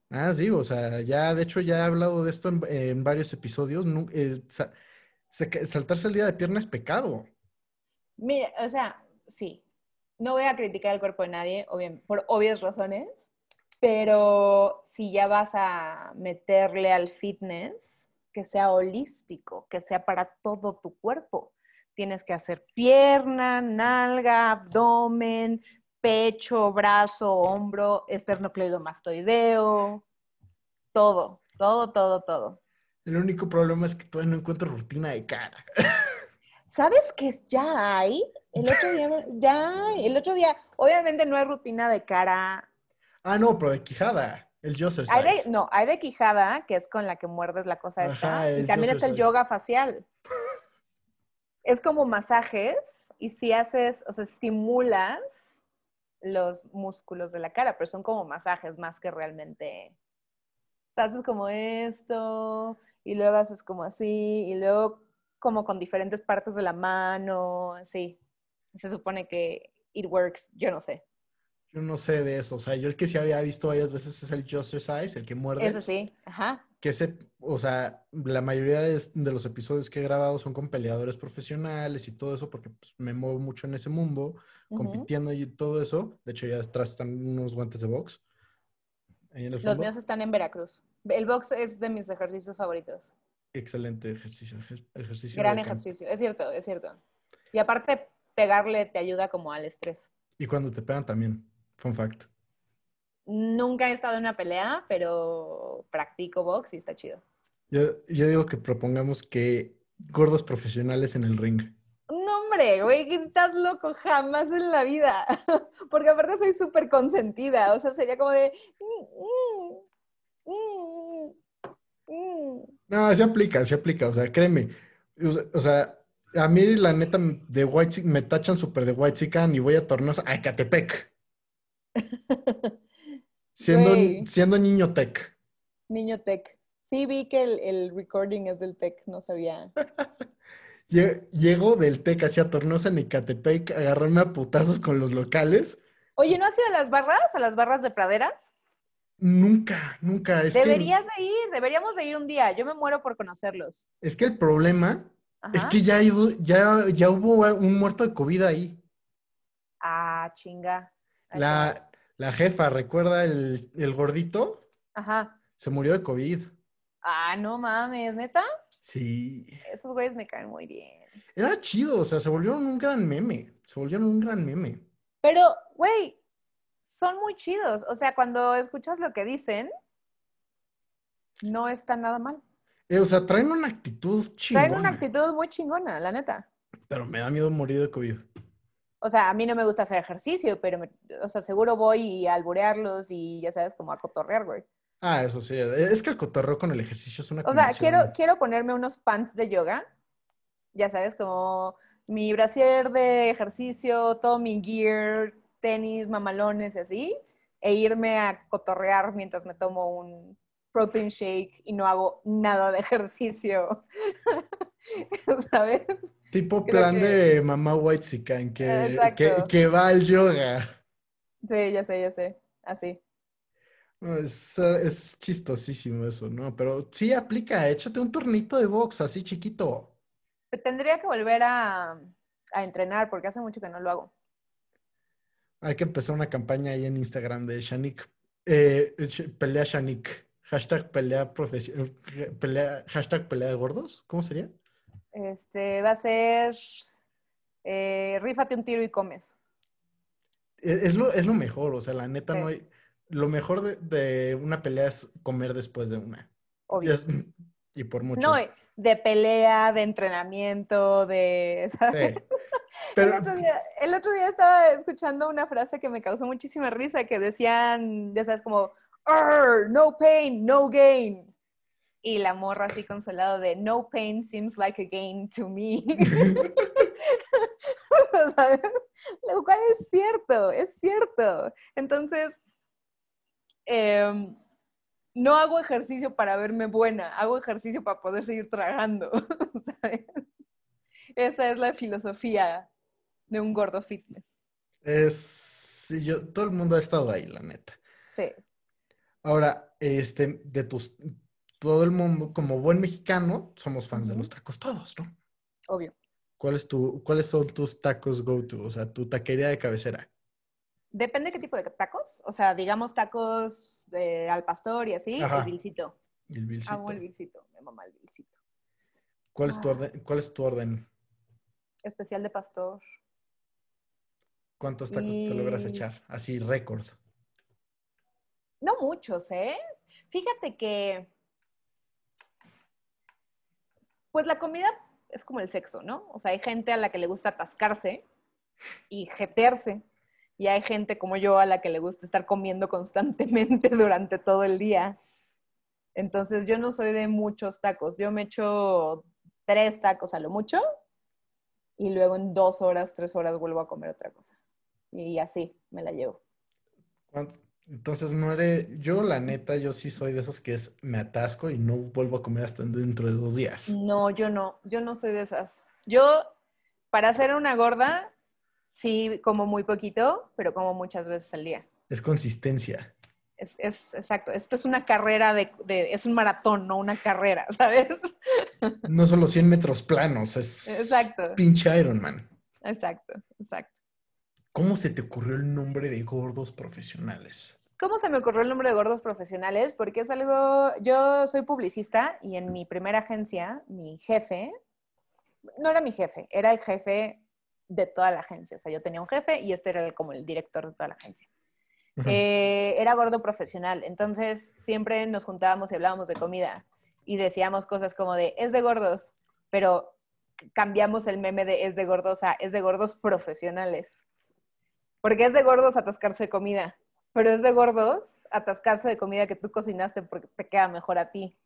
Ah, sí, o sea, ya, de hecho, ya he hablado de esto en, en varios episodios. Eh, sa- sa- saltarse el día de pierna es pecado. Mira, o sea, sí. No voy a criticar el cuerpo de nadie, obvia- por obvias razones, pero si ya vas a meterle al fitness, que sea holístico, que sea para todo tu cuerpo. Tienes que hacer pierna, nalga, abdomen, pecho, brazo, hombro, esternocleidomastoideo, todo, todo, todo, todo. El único problema es que todavía no encuentro rutina de cara. ¿Sabes qué ya hay? El otro día, ya hay. El otro día, obviamente no hay rutina de cara. Ah, no, pero de quijada. El Joseph Hay de, no, hay de quijada, que es con la que muerdes la cosa Ajá, esta. Y también está el yoga facial. es como masajes y si haces, o sea, estimulas los músculos de la cara, pero son como masajes más que realmente. O haces como esto y luego haces como así y luego como con diferentes partes de la mano, así. Se supone que it works, yo no sé. Yo no sé de eso. O sea, yo el que sí había visto varias veces es el Joseph Size, el que muerde. Eso sí, ajá. Que ese, o sea, la mayoría de, de los episodios que he grabado son con peleadores profesionales y todo eso, porque pues, me muevo mucho en ese mundo, ujú. compitiendo y todo eso. De hecho, ya atrás están unos guantes de box. Ahí en el Los míos están en Veracruz. El box es de mis ejercicios favoritos. Excelente ejercicio. ejer- ejercicio Gran ejercicio, es cierto, es cierto. Y aparte, pegarle te ayuda como al estrés. Y cuando te pegan también. Fun fact. Nunca he estado en una pelea, pero practico box y está chido. Yo, yo digo que propongamos que gordos profesionales en el ring. No, hombre, güey, estás loco jamás en la vida. Porque aparte soy súper consentida. O sea, sería como de. mm, mm, mm. No, se aplica, se aplica, o sea, créeme. O sea, a mí la neta de White me tachan súper de White Chican y voy a torneos a Ecatepec. Siendo, siendo niño tech. Niño tech. Sí, vi que el, el recording es del tech, no sabía. Lle- Llego del tech hacia torneos en Ecatepec, a agarrarme a putazos con los locales Oye, ¿no has ido a las barras? ¿A las barras de praderas? Nunca, nunca. Es Deberías de ir, deberíamos de ir un día. Yo me muero por conocerlos. es que el problema es que ya, ya, ya hubo un muerto de COVID ahí. Ah, chinga. La, la jefa, ¿recuerda el, el gordito? Ajá. Se murió de COVID. Ah, no mames, neta. Sí. Esos güeyes me caen muy bien. Era chido, o sea, se volvieron un gran meme. Se volvieron un gran meme. Pero, güey, son muy chidos. O sea, cuando escuchas lo que dicen, no está nada mal. Eh, o sea, traen una actitud chingona. Traen una actitud muy chingona, la neta. Pero me da miedo morir de COVID. O sea, a mí no me gusta hacer ejercicio, pero, me- o sea, seguro voy a alburearlos y ya sabes, como a cotorrear, güey. Ah, eso sí. Es que el cotorreo con el ejercicio es una O sea, quiero, quiero ponerme unos pants de yoga, ya sabes, como mi brasier de ejercicio, todo mi gear, tenis, mamalones y así, e irme a cotorrear mientras me tomo un protein shake y no hago nada de ejercicio. ¿Sabes? Tipo creo plan que- de mamá white que, que, que va al yoga. Sí, ya sé, ya sé. Así. Es, eh, es chistosísimo eso, ¿no? Pero sí aplica, échate un turnito de box así chiquito. Tendría que volver a, a entrenar porque hace mucho que no lo hago. Hay que empezar una campaña ahí en Instagram de Shanik. eh, pelea Shanik. Hashtag pelea profesional. Pelea, hashtag pelea de gordos. ¿Cómo sería? Este, va a ser eh, rífate un tiro y comes. Es, es lo, es lo mejor, o sea, la neta Sí. no hay. Lo mejor de, de una pelea es comer después de una. Obvio. es- y por mucho. No, de pelea, de entrenamiento, de... ¿sabes? Sí. El, Pero, otro día, el otro día estaba escuchando una frase que me causó muchísima risa, que decían, ya sabes, como, "Arr, no pain, no gain. Y la morra así consolado de, no pain seems like a gain to me. ¿Sabes? Lo cual es cierto, es cierto. Entonces, em, no hago ejercicio para verme buena, hago ejercicio para poder seguir tragando. ¿sabes? Esa es la filosofía de un gordo fitness. es. sí, yo, todo el mundo ha estado ahí, la neta. Sí. Ahora, este, de tus, todo el mundo, como buen mexicano, somos fans de los tacos todos, ¿no? Obvio. ¿Cuál es tu, ¿Cuáles son tus tacos go-to? O sea, tu taquería de cabecera. Depende qué tipo de tacos. O sea, digamos tacos de al pastor y así, Ajá. el bilcito. El Vilcito. Amo el bilcito. Me mama el bilcito. ¿Cuál es tu Ah. orden? ¿Cuál es tu orden? Especial de pastor. ¿Cuántos tacos te logras Y- echar? Así, récord. No muchos, ¿eh? Fíjate que. Pues la comida es como el sexo, ¿no? O sea, hay gente a la que le gusta atascarse y jetearse. Y hay gente como yo a la que le gusta estar comiendo constantemente durante todo el día. Entonces, yo no soy de muchos tacos. Yo me echo tres tacos a lo mucho y luego en dos horas, tres horas vuelvo a comer otra cosa. Y así me la llevo. Entonces, no eres. Yo, la neta, yo sí soy de esos que es me atasco y no vuelvo a comer hasta dentro de dos días. No, yo no, yo no soy de esas. Yo, para ser una gorda, sí como muy poquito, pero como muchas veces al día. Es consistencia. Es, es exacto, esto es una carrera de, de- es un maratón, no una carrera, ¿sabes? No solo 100 metros planos, es Exacto. pinche Ironman. Exacto, exacto. ¿Cómo se te ocurrió el nombre de gordos profesionales? ¿Cómo se me ocurrió el nombre de gordos profesionales? Porque es algo, yo soy publicista y en mi primera agencia, mi jefe, no era mi jefe, era el jefe de toda la agencia. O sea, yo tenía un jefe y este era el- como el director de toda la agencia. Eh, era gordo profesional, entonces siempre nos juntábamos y hablábamos de comida y decíamos cosas como de, es de gordos, pero cambiamos el meme de es de gordos a es de gordos profesionales. Porque es de gordos atascarse de comida, pero es de gordos atascarse de comida que tú cocinaste porque te queda mejor a ti.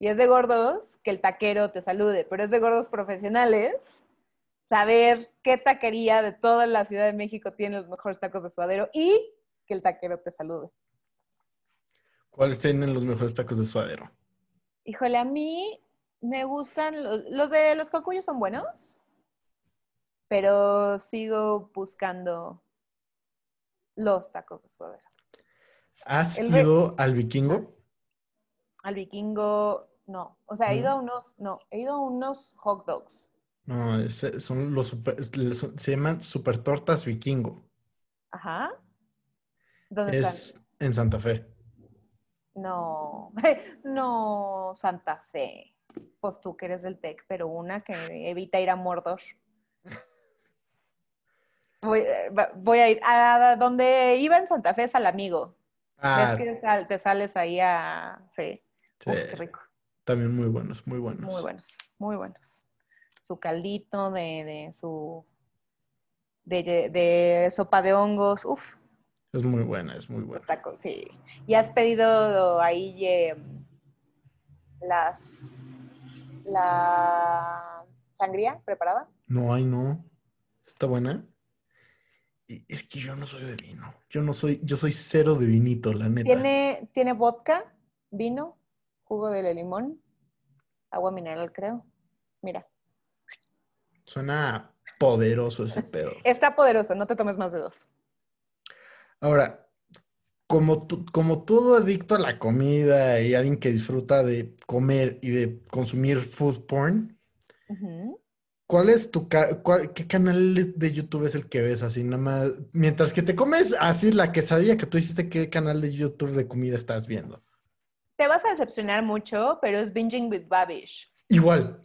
Y es de gordos que el taquero te salude, pero es de gordos profesionales saber qué taquería de toda la Ciudad de México tiene los mejores tacos de suadero y que el taquero te salude. ¿Cuáles tienen los mejores tacos de suadero? Híjole, a mí me gustan, los, los de los cocuyos son buenos, pero sigo buscando Los tacos de suadero. ¿Has El ido al vikingo? Al vikingo, no. O sea, he ido a unos, no, he ido a unos hot dogs. No, es- son los super- se llaman super tortas vikingo. Ajá. ¿Dónde Es están? en Santa Fe. No, no, Santa Fe. Pues tú que eres del TEC, pero una que evita ir a Mordor. Voy, eh, voy a ir a donde iba en Santa Fe es al amigo. Ah, ¿Ves que sal- te sales ahí a... Sí. sí, Uf, qué rico. también muy buenos, muy buenos. Muy buenos, muy buenos. Su caldito de, de su... De, de sopa de hongos. Uf, Es muy buena, es muy buena. tacos, sí. ¿Y has pedido ahí eh, las... la sangría preparada? No, ay, no. ¿Está buena? Es que yo no soy de vino. Yo no soy, yo soy cero de vinito, la neta. Tiene, tiene vodka, vino, jugo de limón, agua mineral, creo. Mira, Suena poderoso ese pedo. está poderoso, no te tomes más de dos. Ahora, como, tu- como todo adicto a la comida y alguien que disfruta de comer y de consumir food porn, Ujú. ¿Cuál es tu cuál- qué canal de YouTube es el que ves así nada más? Mientras que te comes así la quesadilla que tú hiciste, ¿qué canal de YouTube de comida estás viendo? Te vas a decepcionar mucho, pero es Binging with Babish. Igual.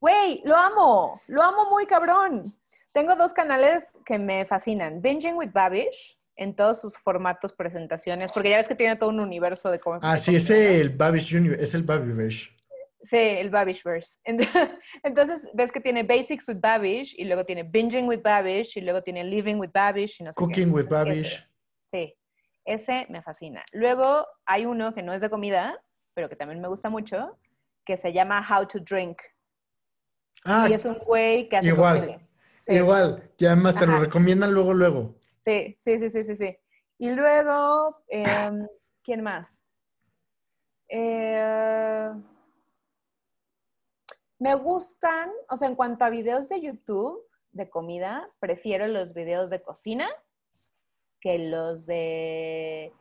Güey, lo amo, lo amo muy cabrón. Tengo dos canales que me fascinan. Binging with Babish, en todos sus formatos, presentaciones, porque ya ves que tiene todo un universo de cómo. Ah, sí, es el Babish Junior, es el Babish. Sí, el Babishverse. Ent- Entonces, ves que tiene Basics with Babish, y luego tiene Binging with Babish, y luego tiene Living with Babish, y no sé qué. Cooking with Babish. Sí, ese me fascina. Luego hay uno que no es de comida, pero que también me gusta mucho, que se llama How to Drink. Ah, y es un güey que hace igual, cócteles. Sí. igual. Y además te lo recomiendan luego, luego. Sí, sí, sí, sí, sí, sí. Y luego, em, ¿quién más? Eh, me gustan, o sea, en cuanto a videos de YouTube de comida, prefiero los videos de cocina que los de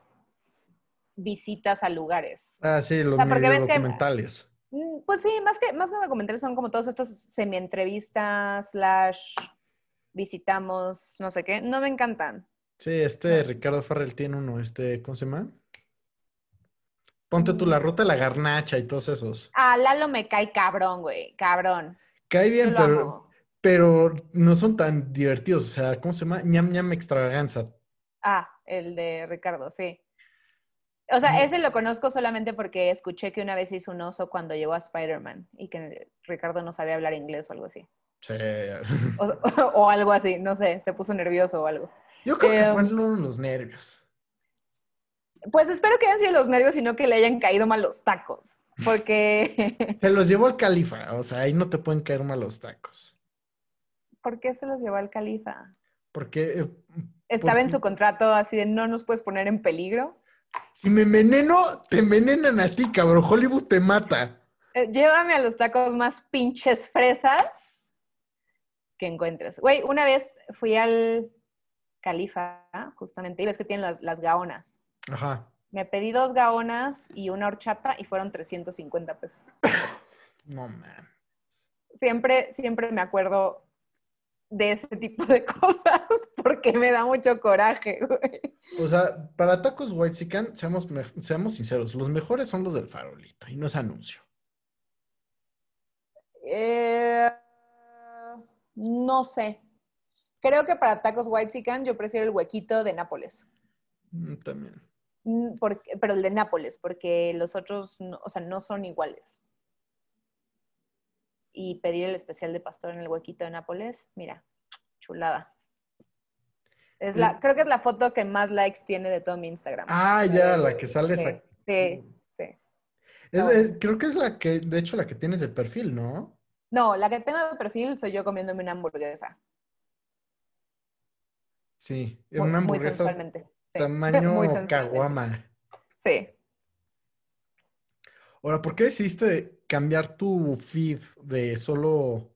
visitas a lugares. Ah, sí, los sea, medio ves que- documentales. Mm, Pues sí, más que, más que documentales son como todos estos semi-entrevistas, slash, visitamos, no sé qué. No me encantan. Sí, este Ricardo Farrell tiene uno, este, ¿cómo se llama? Ponte tú la ruta de la garnacha y todos esos. A Lalo me cae cabrón, güey, cabrón. Cae bien, pero, amo. pero no son tan divertidos. O sea, ¿cómo se llama? ñam ñam extravaganza. Ah, el de Ricardo, sí. O sea, No. ese lo conozco solamente porque escuché que una vez hizo un oso cuando llegó a Spider-Man y que Ricardo no sabía hablar inglés o algo así. Sí. O, o algo así, no sé, se puso nervioso o algo. Yo creo que Eh, fueron los nervios. Pues espero que hayan sido los nervios y no que le hayan caído mal los tacos. Porque, Se los llevó el califa, o sea, ahí no te pueden caer mal los tacos. ¿por qué se los llevó al califa? Porque eh, Estaba en su contrato así de no nos puedes poner en peligro. si me enveneno, te envenenan a ti, cabrón. Hollywood te mata. Eh, llévame a los tacos más pinches fresas que encuentres. Güey, una vez fui al Califa, justamente, y ves que tienen las, las gaonas. Ajá. Me pedí dos gaonas y una horchata y fueron 350 pesos. No, man. Siempre, siempre me acuerdo de ese tipo de cosas porque me da mucho coraje, güey. O sea, para tacos white chicken, seamos, seamos sinceros, los mejores son los del farolito y no es anuncio. Eh, no sé. Creo que para tacos white chicken yo prefiero el huequito de Nápoles. Mm, También. Mm, porque- pero el de Nápoles, porque los otros, no- o sea, no son iguales. Y pedir el especial de pastor en el huequito de Nápoles, mira, chulada. Es la, creo que es la foto que más likes tiene de todo mi Instagram. Ah, ya, la que sale Sí, esa- sí, sí. Es- creo que es la que, de hecho, la que tienes de perfil, ¿no? No, la que tengo de perfil soy yo comiéndome una hamburguesa. Sí, Muy, una muy hamburguesa sensualmente. tamaño caguama. Sí. Ahora, ¿por qué decidiste cambiar tu feed de solo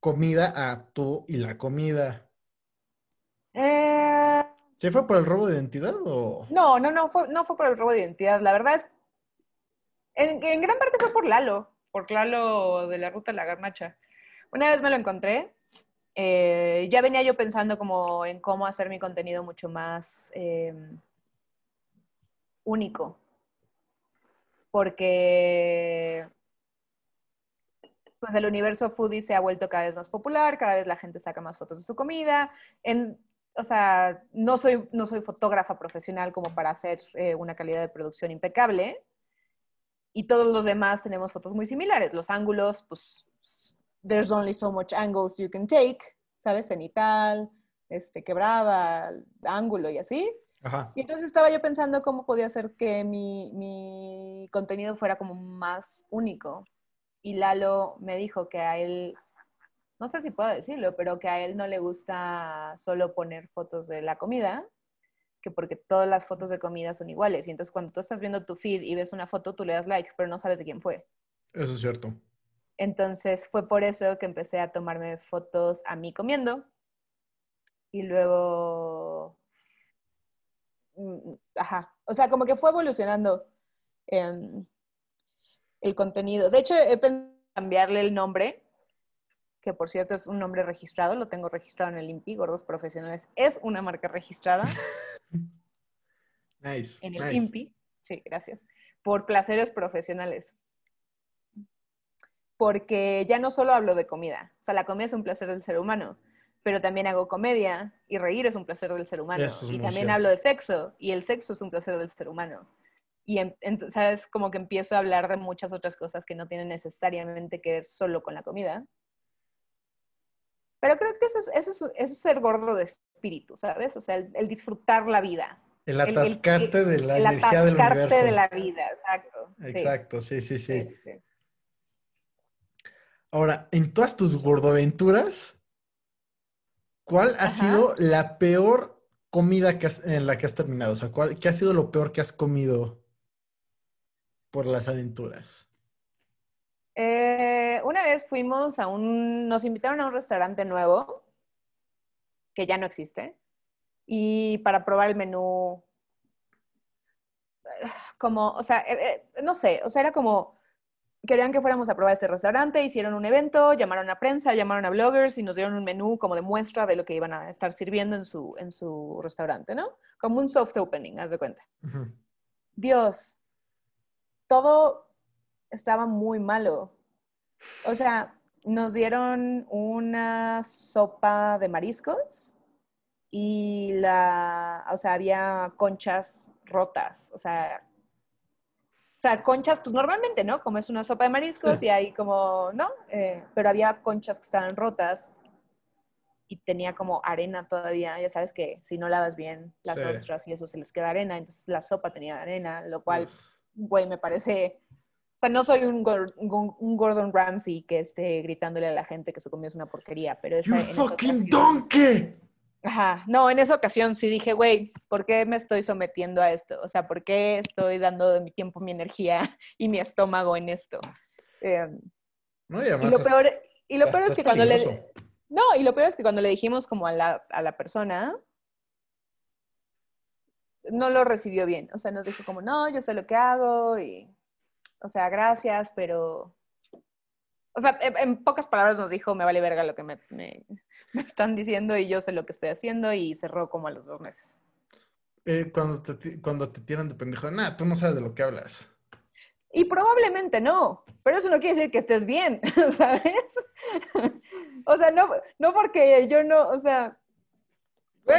comida a tú y la comida? Eh, ¿Se fue por el robo de identidad o...? No, no, no fue, no fue por el robo de identidad. La verdad es, en, en gran parte fue por Lalo, por Lalo de la ruta de la garnacha. Una vez me lo encontré, eh, ya venía yo pensando como en cómo hacer mi contenido mucho más eh, único, porque pues el universo foodie se ha vuelto cada vez más popular, cada vez la gente saca más fotos de su comida. O sea, no soy, no soy fotógrafa profesional como para hacer eh, una calidad de producción impecable. Y todos los demás tenemos fotos muy similares. Los ángulos, pues, there's only so much angles you can take, ¿sabes? Cenital, este, quebrada, ángulo y así. Ajá. Y entonces estaba yo pensando cómo podía hacer que mi, mi contenido fuera como más único. Y Lalo me dijo que a él, no sé si puedo decirlo, pero que a él no le gusta solo poner fotos de la comida, que porque todas las fotos de comida son iguales. Y entonces cuando tú estás viendo tu feed y ves una foto, tú le das like, pero no sabes de quién fue. Eso es cierto. Entonces fue por eso que empecé a tomarme fotos a mí comiendo. Y luego, mm, ajá, o sea, como que fue evolucionando em, el contenido. De hecho, he pensado en cambiarle el nombre, que por cierto es un nombre registrado, lo tengo registrado en el INPI, Gordos Profesionales. Es una marca registrada Nice. en el nice. INPI. Sí, gracias. Por placeres profesionales. Porque ya no solo hablo de comida. O sea, la comida es un placer del ser humano, pero también hago comedia y reír es un placer del ser humano. Es y también cierto. hablo de sexo y el sexo es un placer del ser humano. Y en- ent- sabes, como que empiezo a hablar de muchas otras cosas que no tienen necesariamente que ver solo con la comida. Pero creo que eso es, eso es, eso es ser gordo de espíritu, ¿sabes? O sea, el- el disfrutar la vida. El El- el- atascarte de la el energía del atascarte universo. de la vida, exacto. Exacto, sí, sí, sí. sí, sí. Ahora, en todas tus gordoaventuras, ¿cuál ha Ajá. sido la peor comida que has- en la que has terminado? O sea, ¿cuál, ¿qué ha sido lo peor que has comido por las aventuras? Eh, una vez fuimos a un, nos invitaron a un restaurante nuevo, que ya no existe, y para probar el menú, como, o sea, eh, eh, no sé, o sea, era como, querían que fuéramos a probar este restaurante, hicieron un evento, llamaron a prensa, llamaron a bloggers y nos dieron un menú como de muestra de lo que iban a estar sirviendo en su, en su restaurante, ¿no? Como un soft opening, haz de cuenta. Dios, todo estaba muy malo. O sea, nos dieron una sopa de mariscos y la, o sea, había conchas rotas, o sea, sea, conchas, pues normalmente, ¿no? Como es una sopa de mariscos Sí. y hay como, ¿no? Eh, pero había conchas que estaban rotas y tenía como arena todavía. Ya sabes que si no lavas bien las Sí. ostras y eso se les queda arena, entonces la sopa tenía arena, lo cual güey, me parece. O sea, no soy un, Gor- un- un Gordon Ramsay que esté gritándole a la gente que su comida es una porquería, pero esa, ¡You fucking donkey! Ajá, no, en esa ocasión sí dije, güey, ¿por qué me estoy sometiendo a esto? O sea, ¿por qué estoy dando de mi tiempo, mi energía y mi estómago en esto? Eh, No, y y lo es- peor, y lo peor es es que cuando le, no, y lo peor es que cuando le dijimos como a la, a la persona, no lo recibió bien. O sea, nos dijo como, no, yo sé lo que hago y, o sea, gracias, pero... O sea, en, en pocas palabras nos dijo, me vale verga lo que me, me- me están diciendo y yo sé lo que estoy haciendo y cerró como a los dos meses. Eh, cuando, te, cuando te tiran de pendejo, nah, tú no sabes de lo que hablas. Y probablemente no, pero eso no quiere decir que estés bien, ¿sabes? o sea, no, no porque yo no, o sea,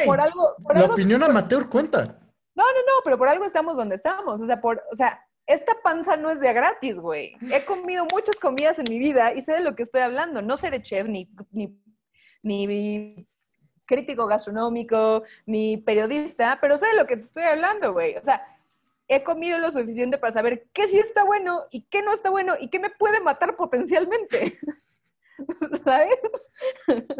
por algo... Por la algo opinión amateur cuenta. No, pero por algo estamos donde estamos. O sea, por, o sea, esta panza no es de gratis, güey. He comido muchas comidas en mi vida y sé de lo que estoy hablando. No sé de chef, ni, ni, ni crítico gastronómico, ni periodista, pero sé de lo que te estoy hablando, güey. O sea, he comido lo suficiente para saber qué sí está bueno y qué no está bueno y qué me puede matar potencialmente. ¿Sabes?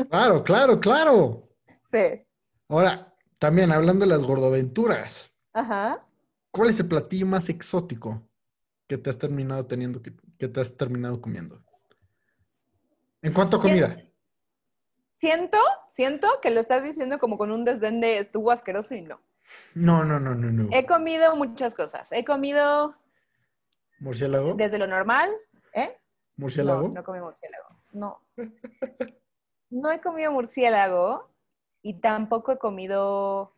Claro, claro, claro. Sí. Ahora, también hablando de las gordoaventuras, Ajá. ¿cuál es el platillo más exótico que te has terminado teniendo, que, que te has terminado comiendo? En cuanto a comida. Siento, siento que lo estás diciendo como con un desdén de estuvo asqueroso y no. No, no, no, no, no. He comido muchas cosas. He comido ¿Murciélago? desde lo normal, ¿eh? ¿Murciélago? No, no comí murciélago. No. No he comido murciélago y tampoco he comido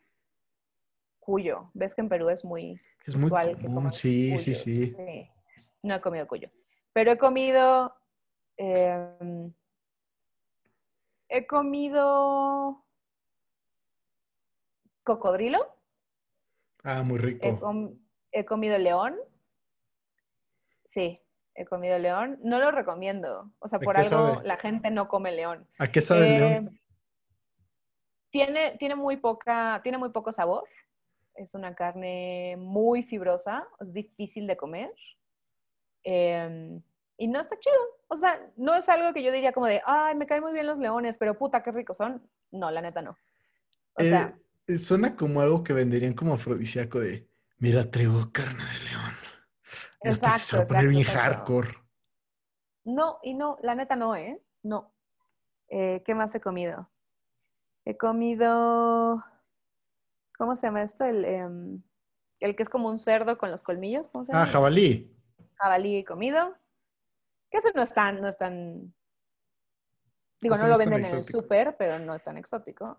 cuyo. ¿Ves que en Perú es muy Es muy común, sí, sí, sí. No he comido cuyo. Pero he comido. em, he comido. Cocodrilo. Ah, muy He, rico. com- he comido león. Sí, he comido león. No lo recomiendo. O sea, ¿De por algo sabe? la gente no come león. ¿A qué sabe el Eh, león? Tiene, tiene, muy poca, tiene muy poco sabor. Es una carne muy fibrosa. Es difícil de comer. Eh, y no está chido. O sea, no es algo que yo diría como de, ay, me caen muy bien los leones, pero puta, qué ricos son. No, la neta no. O Eh, sea, eh, suena como algo que venderían como afrodisíaco de, mira, traigo carne de león. Hasta se va a Exacto, poner bien exacto, hardcore. no, y no, la neta no, ¿eh? No. Eh, ¿Qué más he comido? He comido, ¿cómo se llama esto? El, em, el que es como un cerdo con los colmillos, ¿cómo se llama? Ah, jabalí. jabalí he comido. Que eso no es tan, no es tan. Digo, Eso no lo venden en el súper, pero no es tan exótico.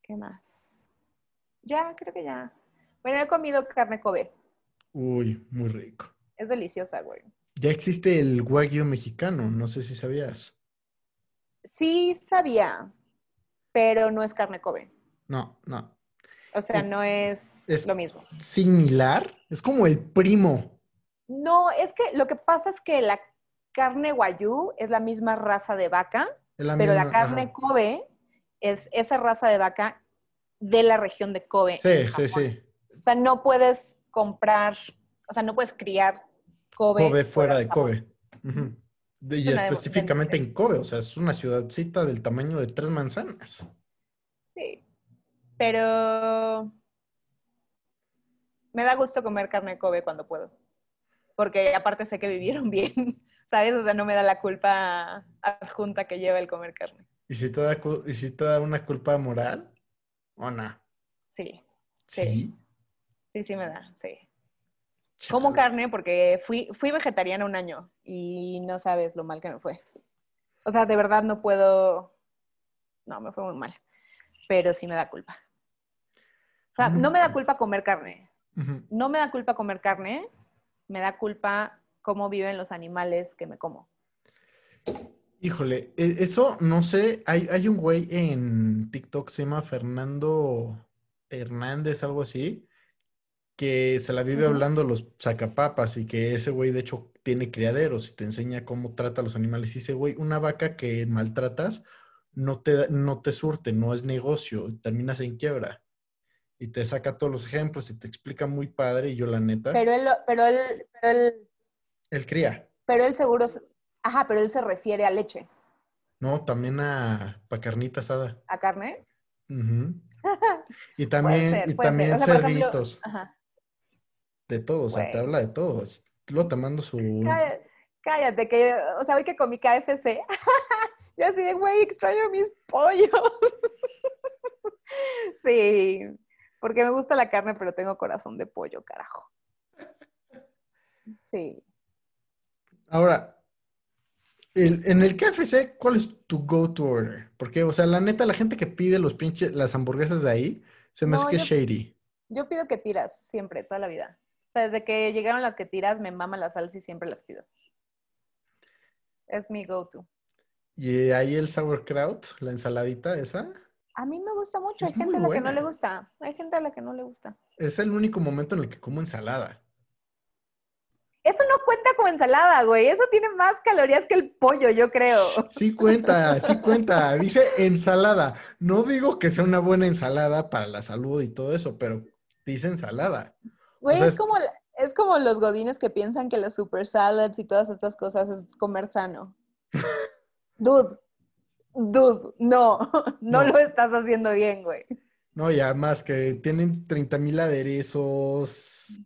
¿Qué más? Ya, creo que ya. Bueno, he comido carne Kobe. Uy, muy rico. Es deliciosa, güey. Ya existe el wagyu mexicano, no sé si sabías. Sí sabía, pero no es carne Kobe. No, no. O sea, no es, es- lo mismo. Similar, es como el primo. No, es que lo que pasa es que la carne Wagyu es la misma raza de vaca, la pero la carne ajá. Kobe es esa raza de vaca de la región de Kobe. Sí, sí, sí. O sea, no puedes comprar, o sea, no puedes criar Kobe, Kobe fuera de. Kobe. Y específicamente en Kobe, o sea, es una ciudadcita del tamaño de tres manzanas. Sí, pero me da gusto comer carne de Kobe cuando puedo, porque aparte sé que vivieron bien, ¿sabes? O sea, no me da la culpa adjunta que lleva el comer carne. ¿Y si te da, y si te da una culpa moral? ¿O no? Sí, Sí. Sí. sí, sí me da, sí. Como carne porque fui, fui vegetariana un año y no sabes lo mal que me fue. O sea, de verdad no puedo, no, me fue muy mal, pero sí me da culpa. O sea, no me da culpa comer carne, no me da culpa comer carne, me da culpa cómo viven los animales que me como. Híjole, e- eso no sé. Hay, hay un güey en TikTok, se llama Fernando Hernández, algo así, que se la vive hablando los sacapapas y que ese güey, de hecho, tiene criaderos y te enseña cómo trata a los animales. Y dice, güey, una vaca que maltratas no te, no te surte, no es negocio, terminas en quiebra. Y te saca todos los ejemplos y te explica muy padre. Y yo, la neta, Pero él, pero él, pero él, él cría. pero él seguro, se- ajá, pero él se refiere a leche, No, también a pa' carnita asada. a carne. Ujú. Y también, ser, y también O sea, por ejemplo, cerditos, ajá. de todo, o sea, te habla de todo. Luego te mando su... Cállate, cállate, que, o sea, hoy que comí KFC, yo así de, güey, extraño mis pollos. sí, porque me gusta la carne, pero tengo corazón de pollo, carajo. Sí. Ahora, el- en el KFC, ¿cuál es tu go-to order? Porque, o sea, la neta, la gente que pide los pinches, las hamburguesas de ahí, se me hace que es shady. Yo pido que tiras siempre, toda la vida. O sea, desde que llegaron las que tiras, me mama la salsa y siempre las pido. Es mi go-to. Y ahí el sauerkraut, la ensaladita esa, A mí me gusta mucho. Es Hay gente a la que no le gusta. Hay gente a la que no le gusta. es el único momento en el que como ensalada. Eso no cuenta como ensalada, güey. Eso tiene más calorías que el pollo, yo creo. Sí cuenta, sí cuenta. Dice ensalada. No digo que sea una buena ensalada para la salud y todo eso, pero dice ensalada. Güey, sea, es- como, es como los godines que piensan que los super salads y todas estas cosas es comer sano. Dude, dude, no, no, No. lo estás haciendo bien, güey. No, y además que tienen 30 mil aderezos,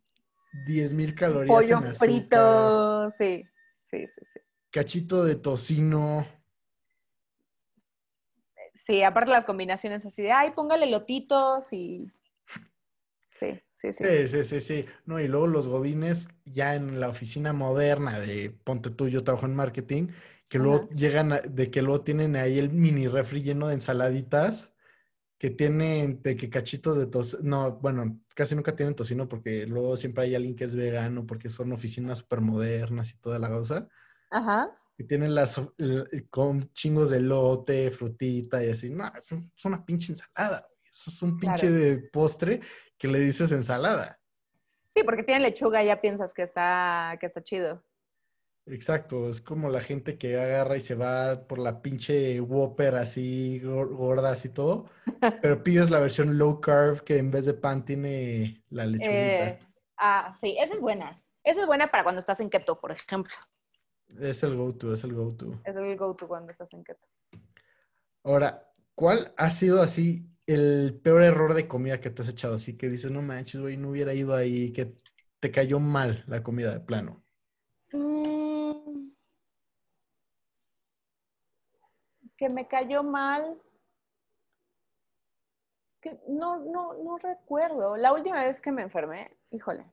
10 mil calorías Pollo en frito, sí, sí, sí, sí. cachito de tocino. Sí, aparte las combinaciones así de, ay, póngale lotitos y... Sí, sí, sí. Sí, sí, sí, sí. No, y luego los godines ya en la oficina moderna de ponte tú, yo trabajo en marketing, que luego Ajá. llegan a- de que luego tienen ahí el mini refri lleno de ensaladitas, que tienen de que cachitos de tocino, no, bueno, casi nunca tienen tocino porque luego siempre hay alguien que es vegano porque son oficinas súper modernas y toda la cosa, Ajá. que tienen las con chingos de lote, frutita y así. No, es, un- es una pinche ensalada. Eso es un pinche Claro. de postre que le dices ensalada. Sí, porque tiene lechuga, ya piensas que está, que está chido. Exacto, es como la gente que agarra y se va por la pinche Whopper así gor- gordas y todo, pero pides la versión low carb que en vez de pan tiene la lechuguita. Eh, ah, sí, esa es buena. Esa es buena para cuando estás en keto, por ejemplo. Es el go-to, es el go-to. Es el go-to cuando estás en keto. Ahora, ¿cuál ha sido así el peor error de comida que te has echado? Así que dices, no manches, güey, no hubiera ido ahí, que te cayó mal la comida de plano. Mm, que me cayó mal. Que no, no, no recuerdo. La última vez que me enfermé, híjole.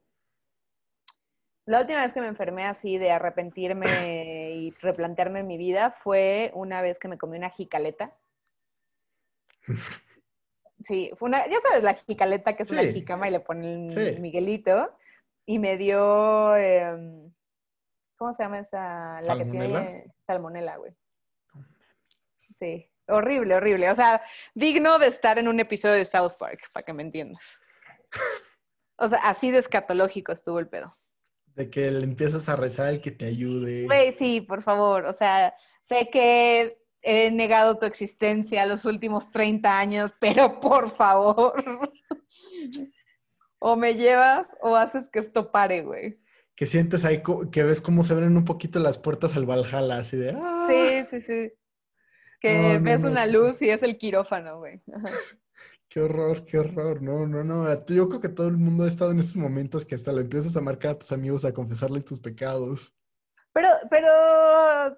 La última vez que me enfermé así de arrepentirme y replantearme mi vida fue una vez que me comí una jicaleta. Sí, fue una, ya sabes, la jicaleta que es una jicama y le ponen Sí. Miguelito. Y me dio, em, ¿cómo se llama esa? La que tiene salmonela, güey. Sí, horrible, horrible. O sea, digno de estar en un episodio de South Park, para que me entiendas. O sea, así de escatológico estuvo el pedo. De que le empiezas a rezar al que te ayude. Güey, sí, por favor. O sea, sé que he negado tu existencia los últimos 30 años, pero por favor. O me llevas o haces que esto pare, güey. Que sientes ahí, que ves cómo se abren un poquito las puertas al Valhalla, así de, ¡ah! Sí, sí, sí. Que No, ves no, una luz y es el quirófano, güey. Qué horror, qué horror. No, no, no. Yo creo que todo el mundo ha estado en esos momentos que hasta le empiezas a marcar a tus amigos a confesarles tus pecados. Pero, pero,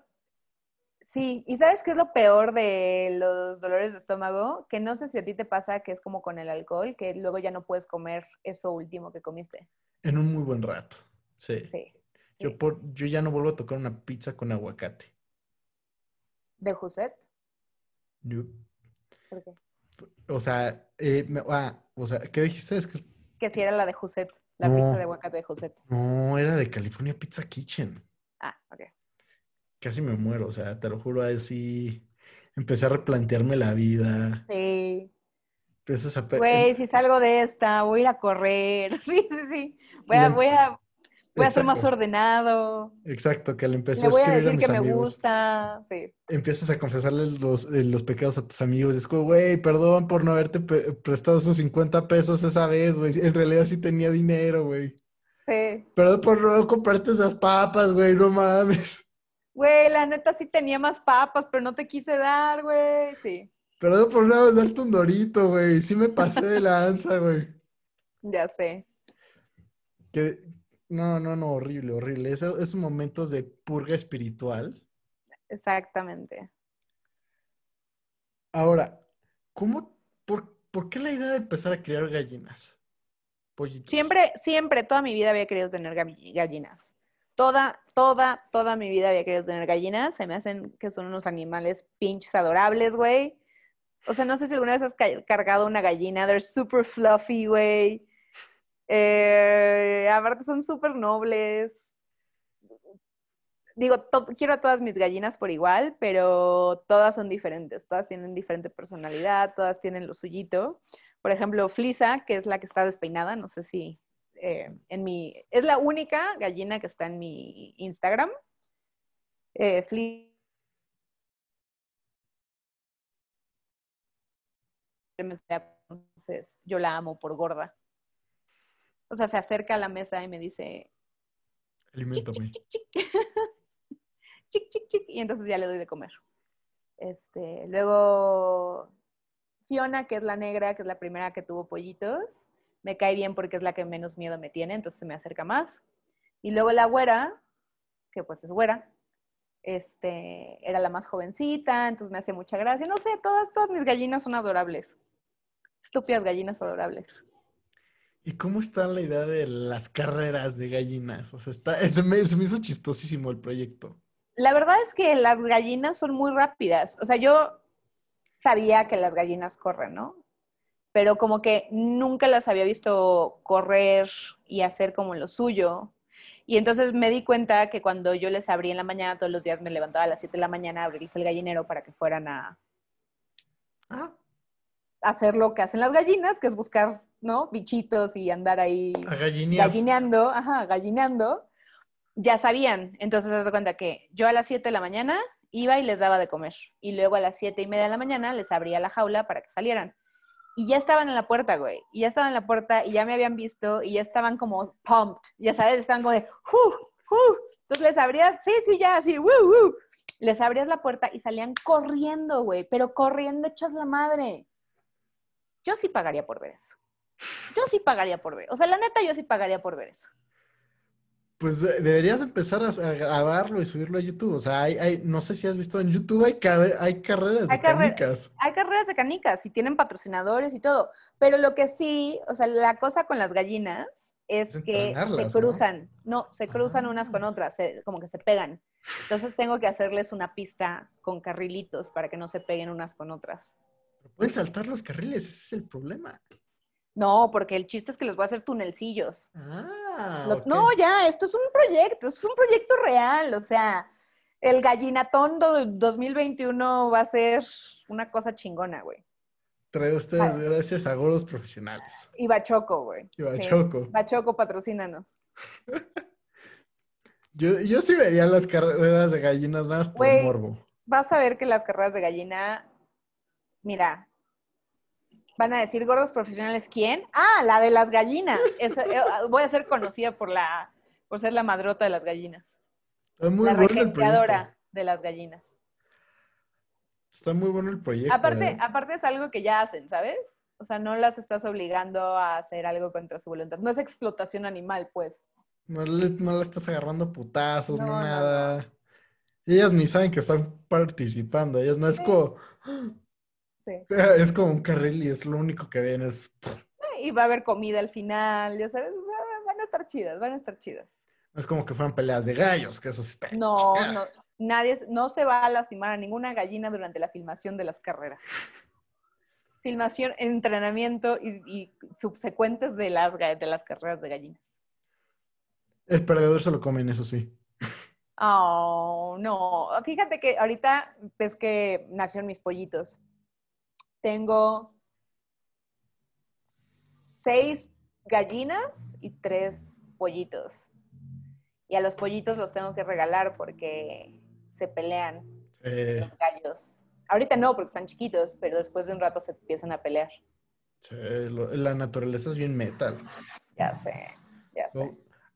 sí, ¿y sabes qué es lo peor de los dolores de estómago? Que no sé si a ti te pasa que es como con el alcohol, que luego ya no puedes comer eso último que comiste. En un muy buen rato. Sí. Sí. Yo, sí. por, yo ya no vuelvo a tocar una pizza con aguacate. ¿De Juset? No. ¿Por qué? O sea, eh, me- ah, o sea, ¿qué dijiste? Es que Que si era la de Juset, la No. pizza de aguacate de Juset. no, era de California Pizza Kitchen. Ah, ok. Casi me muero, o sea, te lo juro, así empecé a replantearme la vida. Sí. Empiezas a... Güey, si salgo de esta, voy a ir a correr. Sí, sí, sí. Voy a, voy a, voy a ser más ordenado. Exacto, que le empecé Le a voy a escribir a decir mis que me gusta. Sí. empiezas a confesarle los, eh, los pecados a tus amigos. Es como, güey, perdón por no haberte prestado esos 50 pesos esa vez, güey. En realidad sí tenía dinero, güey. Sí. Perdón por no comprarte esas papas, güey, no mames. Güey, la neta sí tenía más papas, pero no te quise dar, güey. Sí, Perdón por no darte un dorito, güey. Sí me pasé de lanza, güey. ya sé. Que... No, no, no, horrible, horrible. Eso- esos momentos de purga espiritual. Exactamente. Ahora, ¿cómo, por, por qué la idea de empezar a criar gallinas? Pollitos. Siempre, siempre, toda mi vida había querido tener gallinas. Toda, toda, toda mi vida había querido tener gallinas. Se me hacen que son unos animales pinches adorables, güey. O sea, no sé si alguna vez has ca- cargado una gallina. They're super fluffy, güey. Eh, aparte son súper nobles. Digo, quiero a todas mis gallinas por igual, pero todas son diferentes. Todas tienen diferente personalidad, todas tienen lo suyito. Por ejemplo, Flisa, que es la que está despeinada, no sé si eh, en mi... Es la única gallina que está en mi Instagram. Eh, Flisa... Entonces, yo la amo por gorda. O sea, se acerca a la mesa y me dice, Aliméntame. chic, chic, chic. chic, chic, chic, y entonces ya le doy de comer. Este, luego Fiona, que es la negra, que es la primera que tuvo pollitos, me cae bien porque es la que menos miedo me tiene, entonces se me acerca más. Y luego la güera, que pues es güera, este, era la más jovencita, entonces me hacía mucha gracia. No sé, todas, todas mis gallinas son adorables. Estúpidas gallinas adorables. ¿Y cómo está la idea de las carreras de gallinas? O sea, está, se, me, se me hizo chistosísimo el proyecto. La verdad es que las gallinas son muy rápidas. O sea, yo sabía que las gallinas corren, ¿no? Pero como que nunca las había visto correr y hacer como lo suyo. Y entonces me di cuenta que cuando yo les abrí en la mañana, todos los días me levantaba a las 7 de la mañana a abrirles el gallinero para que fueran a Ah, hacer lo que hacen las gallinas, que es buscar, ¿no? Bichitos y andar ahí gallineando, ajá, gallineando, ya sabían. Entonces, se das cuenta que yo a las 7 de la mañana iba y les daba de comer. Y luego a las 7 y media de la mañana les abría la jaula para que salieran. Y ya estaban en la puerta, güey. Y ya estaban en la puerta y ya me habían visto y ya estaban como pumped. Ya sabes, estaban como de, ¡uh! ¡uh! Entonces les abrías, sí, sí, ya, así, ¡uh! ¡uh! Les abrías la puerta y salían corriendo, güey. Pero corriendo hechas la madre. Yo sí pagaría por ver eso. Yo sí pagaría por ver. O sea, la neta, yo sí pagaría por ver eso. Pues eh, deberías empezar a, grabarlo y subirlo a YouTube. O sea, hay, hay- no sé si has visto en YouTube, hay, hay carreras de carre- canicas. Hay carreras de canicas y tienen patrocinadores y todo. Pero lo que sí, o sea, la cosa con las gallinas es Es que se cruzan. ¿no? se cruzan Ah. unas con otras, se- como que se pegan. Entonces tengo que hacerles una pista con carrilitos para que no se peguen unas con otras. Pueden saltar los carriles, ese es el problema. No, porque el chiste es que les voy a hacer tunelcillos. Ah, Lo-. No, ya, esto es un proyecto, esto es un proyecto real, o sea, el gallinatón do- 2021 va a ser una cosa chingona, güey. Trae ustedes gracias a gordos profesionales. Y Bachoco, güey. Y a Sí. Choco. Bachoco, patrocínanos. Yo, yo sí vería las carreras de gallinas nada más por Güey. morbo. Vas a ver que las carreras de gallina, mira, van a decir gordos profesionales, ¿quién? Ah, la de las gallinas. Eh, voy a ser conocida por la, por ser la madrota de las gallinas. Está muy la bueno el proyecto. de las gallinas. Está muy bueno el proyecto. Aparte, eh. aparte es algo que ya hacen, ¿sabes? O sea, no las estás obligando a hacer algo contra su voluntad. No es explotación animal, pues. No le, no la estás agarrando putazos, no, nada. Ellas ni saben que están participando. Ellas no es Sí. como, Sí. es como un carril y es lo único que ven. Es, Y va a haber comida al final, ya sabes. va- Van a estar chidas, van a estar chidas. no es como que fueran peleas de gallos, que eso está. No, no, nadie, no se va a lastimar a ninguna gallina durante la filmación de las carreras. Filmación, entrenamiento y, y subsecuentes de las, de las carreras de gallinas. El perdedor se lo comen, eso sí. Oh, no. Fíjate que ahorita ves que nacieron mis pollitos. Tengo seis gallinas y tres pollitos. Y a los pollitos los tengo que regalar porque se pelean Eh, los gallos. Ahorita no, porque están chiquitos, pero después de un rato se empiezan a pelear. la naturaleza es bien metal. Ya sé, ya sé.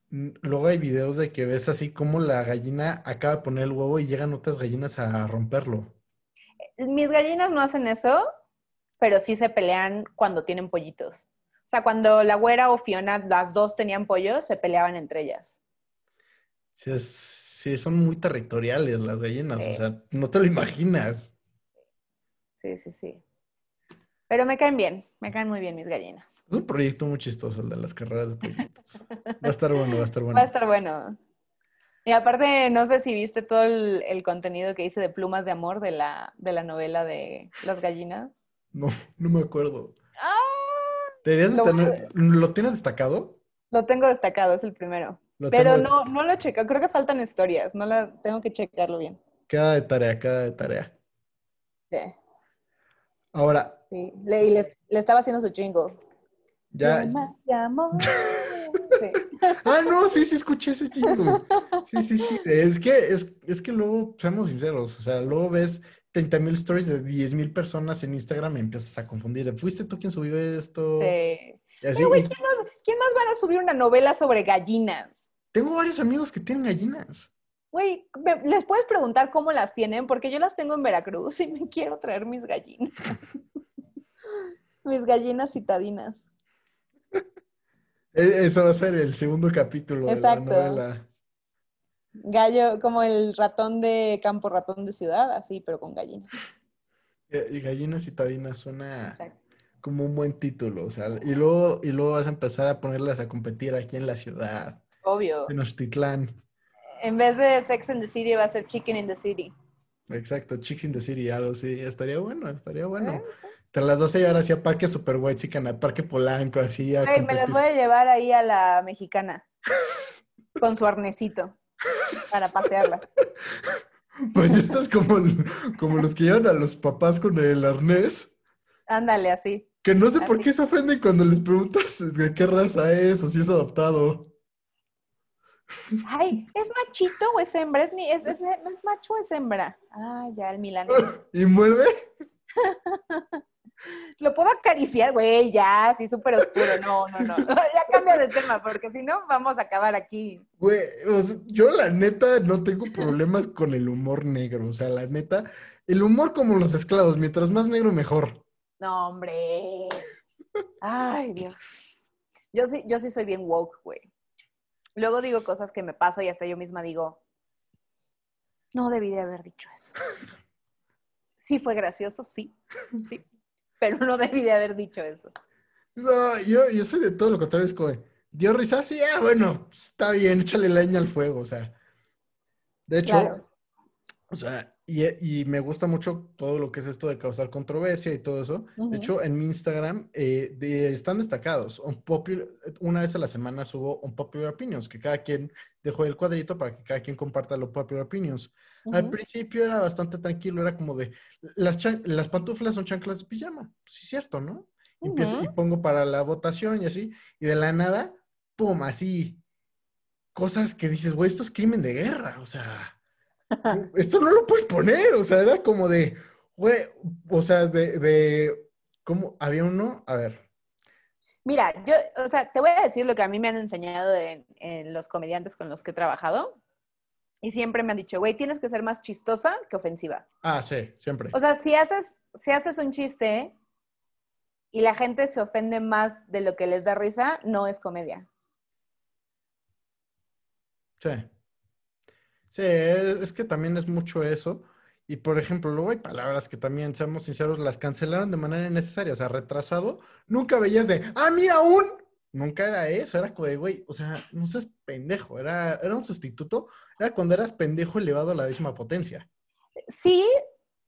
Luego hay videos de que ves así como la gallina acaba de poner el huevo y llegan otras gallinas a romperlo. Mis gallinas no hacen eso, pero sí se pelean cuando tienen pollitos. O sea, cuando la güera o Fiona, las dos tenían pollos, se peleaban entre ellas. Sí, es- sí, son muy territoriales las gallinas, o sea, no te lo imaginas. Sí, sí, sí. Pero me caen bien, me caen muy bien mis gallinas. Es un proyecto muy chistoso el de las carreras de pollitos. Va a estar bueno, va a estar Va a bueno. estar bueno. Y aparte, no sé si viste todo el, el contenido que hice de Plumas de Amor de la, de la novela de Las Gallinas. No, no me acuerdo. ¡Ah! Deberías Lo- tener- ¿Lo tienes destacado? Lo tengo destacado, es el primero. Lo Pero tengo- no, no lo he checado. Creo que faltan historias. No la, tengo que checarlo bien. Queda de tarea, queda de tarea. Sí. Ahora, Sí, le, y le, le estaba haciendo su jingle. ya. Plumas de amor. Sí. Ah, no, sí, sí, escuché ese jingle. Sí, sí, sí. Es que, es, es que luego, seamos sinceros, o sea, luego ves 30 mil stories de 10 mil personas en Instagram y empiezas a confundir. ¿Fuiste tú quien subió esto? Sí. Así, Pero, güey, ¿quién más, quién más van a subir una novela sobre gallinas? tengo varios amigos que tienen gallinas. Güey, me- les puedes preguntar cómo las tienen, porque yo las tengo en Veracruz y me quiero traer mis gallinas. mis gallinas citadinas. E- Eso va a ser el segundo capítulo de la novela. Gallo, como el ratón de campo, ratón de ciudad, así, pero con gallinas. Eh, Y gallinas citadinas suena Exacto. como un buen título, o sea, y luego, y luego vas a empezar a ponerlas a competir aquí en la ciudad, Obvio. Tenochtitlán. En vez de Sex in the City va a ser Chicken in the City. Exacto, Chicks in the City, algo así, estaría bueno, estaría bueno. ¿Eh? Te las vas a llevar así a Parque Super White Chicken, a Parque Polanco, así a Güey, me las voy a llevar ahí a la mexicana. Con su arnecito. Para pasearlas. Pues estás como, como los que llevan a los papás con el arnés, Ándale, así. que no sé por qué se ofenden cuando les preguntas de qué raza es o si es adoptado. Ay, ¿es machito o es hembra? ¿Es, es, es- es macho o es hembra? Ah, ya, el Milán. ¿Y muerde? Lo puedo acariciar, güey, ya, así súper oscuro. No, no, no. Ya cambia de tema, porque si no, vamos a acabar aquí. Güey, o sea, yo la neta no tengo problemas con el humor negro, o sea, la neta, el humor como los esclavos, mientras más negro mejor. No, hombre. Ay, Dios. Yo sí, yo sí soy bien woke, güey. Luego digo cosas que me paso y hasta yo misma digo, no debí de haber dicho eso. Sí fue gracioso, sí, sí, pero no debí de haber dicho eso. No, yo, yo soy de todo lo contrario, es como, ¿dio risa? Sí, ah, bueno, está bien, échale leña al fuego, o sea. De hecho, Claro. o sea, y, y me gusta mucho todo lo que es esto de causar controversia y todo eso. Ujú. De hecho, en mi Instagram eh, de- están destacados. Unpopular- una vez a la semana subo Unpopular Opinions, que cada quien dejó el cuadrito para que cada quien comparta los Popular Opinions. Al Ujú. principio era bastante tranquilo, era como de, las, las pantuflas son chanclas de pijama. Sí, cierto, ¿no? Y, empiezo- Ujú. y pongo para la votación y así, y de la nada, pum, así, cosas que dices, güey, esto es crimen de guerra, o sea, esto no lo puedes poner, o sea, era como de, güey, o sea, de, de, ¿cómo? Había uno, a ver, Mira, yo, o sea, te voy a decir lo que a mí me han enseñado en, en los comediantes con los que he trabajado. Y siempre me han dicho, güey, tienes que ser más chistosa que ofensiva. ah, sí, siempre. O sea, si haces, si haces un chiste y la gente se ofende más de lo que les da risa, no es comedia. Sí. Sí, es, es que también es mucho eso. Y por ejemplo, luego hay palabras que también, seamos sinceros, las cancelaron de manera innecesaria. O sea, retrasado, nunca veías de, ah, mira, un. Nunca era eso, era como de, güey, o sea, no seas pendejo, era, era un sustituto, era cuando eras pendejo elevado a la décima potencia. Sí,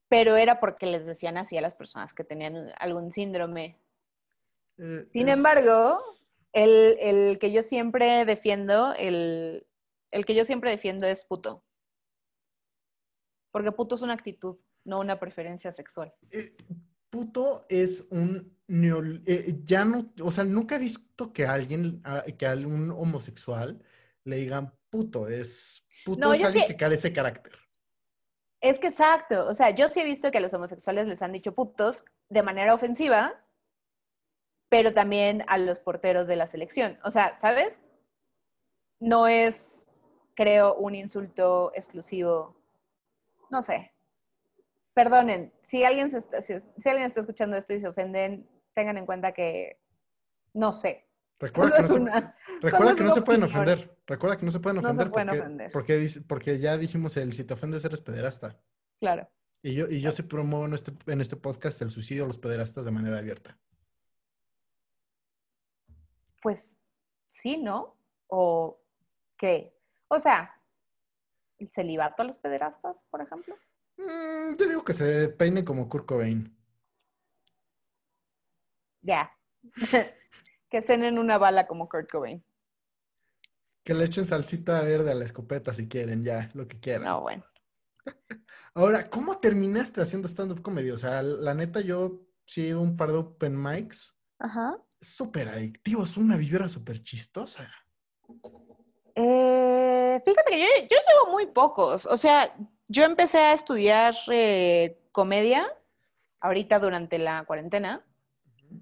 pero era porque les decían así a las personas que tenían algún síndrome. Eh, Sin es- embargo, el, el que yo siempre defiendo, el, el que yo siempre defiendo es puto. Porque puto es una actitud, no una preferencia sexual. eh, puto es un neo- eh, ya no, o sea, nunca he visto que alguien, a- que a un homosexual le digan puto, es puto No, es alguien sí- que carece de carácter. Es que exacto, o sea, yo sí he visto que a los homosexuales les han dicho putos de manera ofensiva, pero también a los porteros de la selección. O sea, ¿sabes? No es, creo, un insulto exclusivo. No sé. Perdonen, si alguien, se está, si, si alguien está escuchando esto y se ofenden, tengan en cuenta que no sé. Recuerda que no se, recuerda que no se pueden ofender. Recuerda que no se pueden No se ofender pueden porque, ofender. Porque, ya dijimos el si te ofendes eres pederasta. Claro. Y yo, y yo sí promuevo en este, en este podcast el suicidio a los pederastas de manera abierta. Pues sí, ¿no? ¿O qué? O sea, ¿el celibato a los pederastas, por ejemplo? Mm, yo digo que se peinen como Kurt Cobain. Ya. que cenen una bala como Kurt Cobain. Que le echen salsita verde a la escopeta si quieren, ya, lo que quieran. No, bueno. Ahora, ¿cómo terminaste haciendo stand-up comedy? O sea, la neta, yo sí he ido un par de open mics. Ajá. Súper adictivo, es una vibra súper chistosa. Eh, fíjate que yo, yo llevo muy pocos. O sea, yo empecé a estudiar eh, comedia ahorita durante la cuarentena.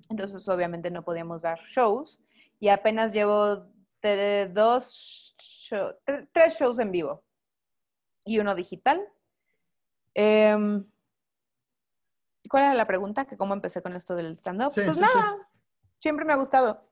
Entonces, obviamente, no podíamos dar shows. Y apenas llevo dos, show- tres shows en vivo y uno digital. Em, ¿cuál era la pregunta? ¿Que cómo empecé con esto del stand-up? Sí, pues sí, sí. nada, siempre me ha gustado.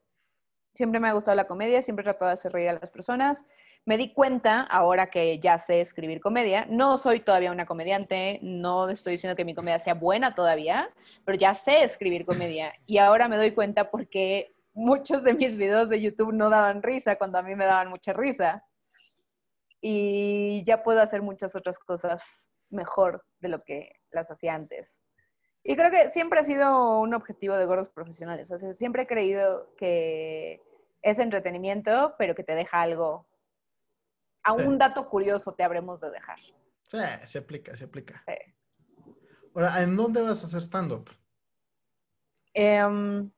Siempre me ha gustado la comedia, siempre he tratado de hacer reír a las personas. Me di cuenta, ahora que ya sé escribir comedia, no soy todavía una comediante, no estoy diciendo que mi comedia sea buena todavía, pero ya sé escribir comedia. Y ahora me doy cuenta porque muchos de mis videos de YouTube no daban risa cuando a mí me daban mucha risa. Y ya puedo hacer muchas otras cosas mejor de lo que las hacía antes. Y creo que siempre ha sido un objetivo de gordos profesionales. O sea, siempre he creído que es entretenimiento, pero que te deja algo. A un dato curioso te habremos de dejar. Sí, se aplica, se aplica. Sí. Ahora, ¿en dónde vas a hacer stand-up? Em,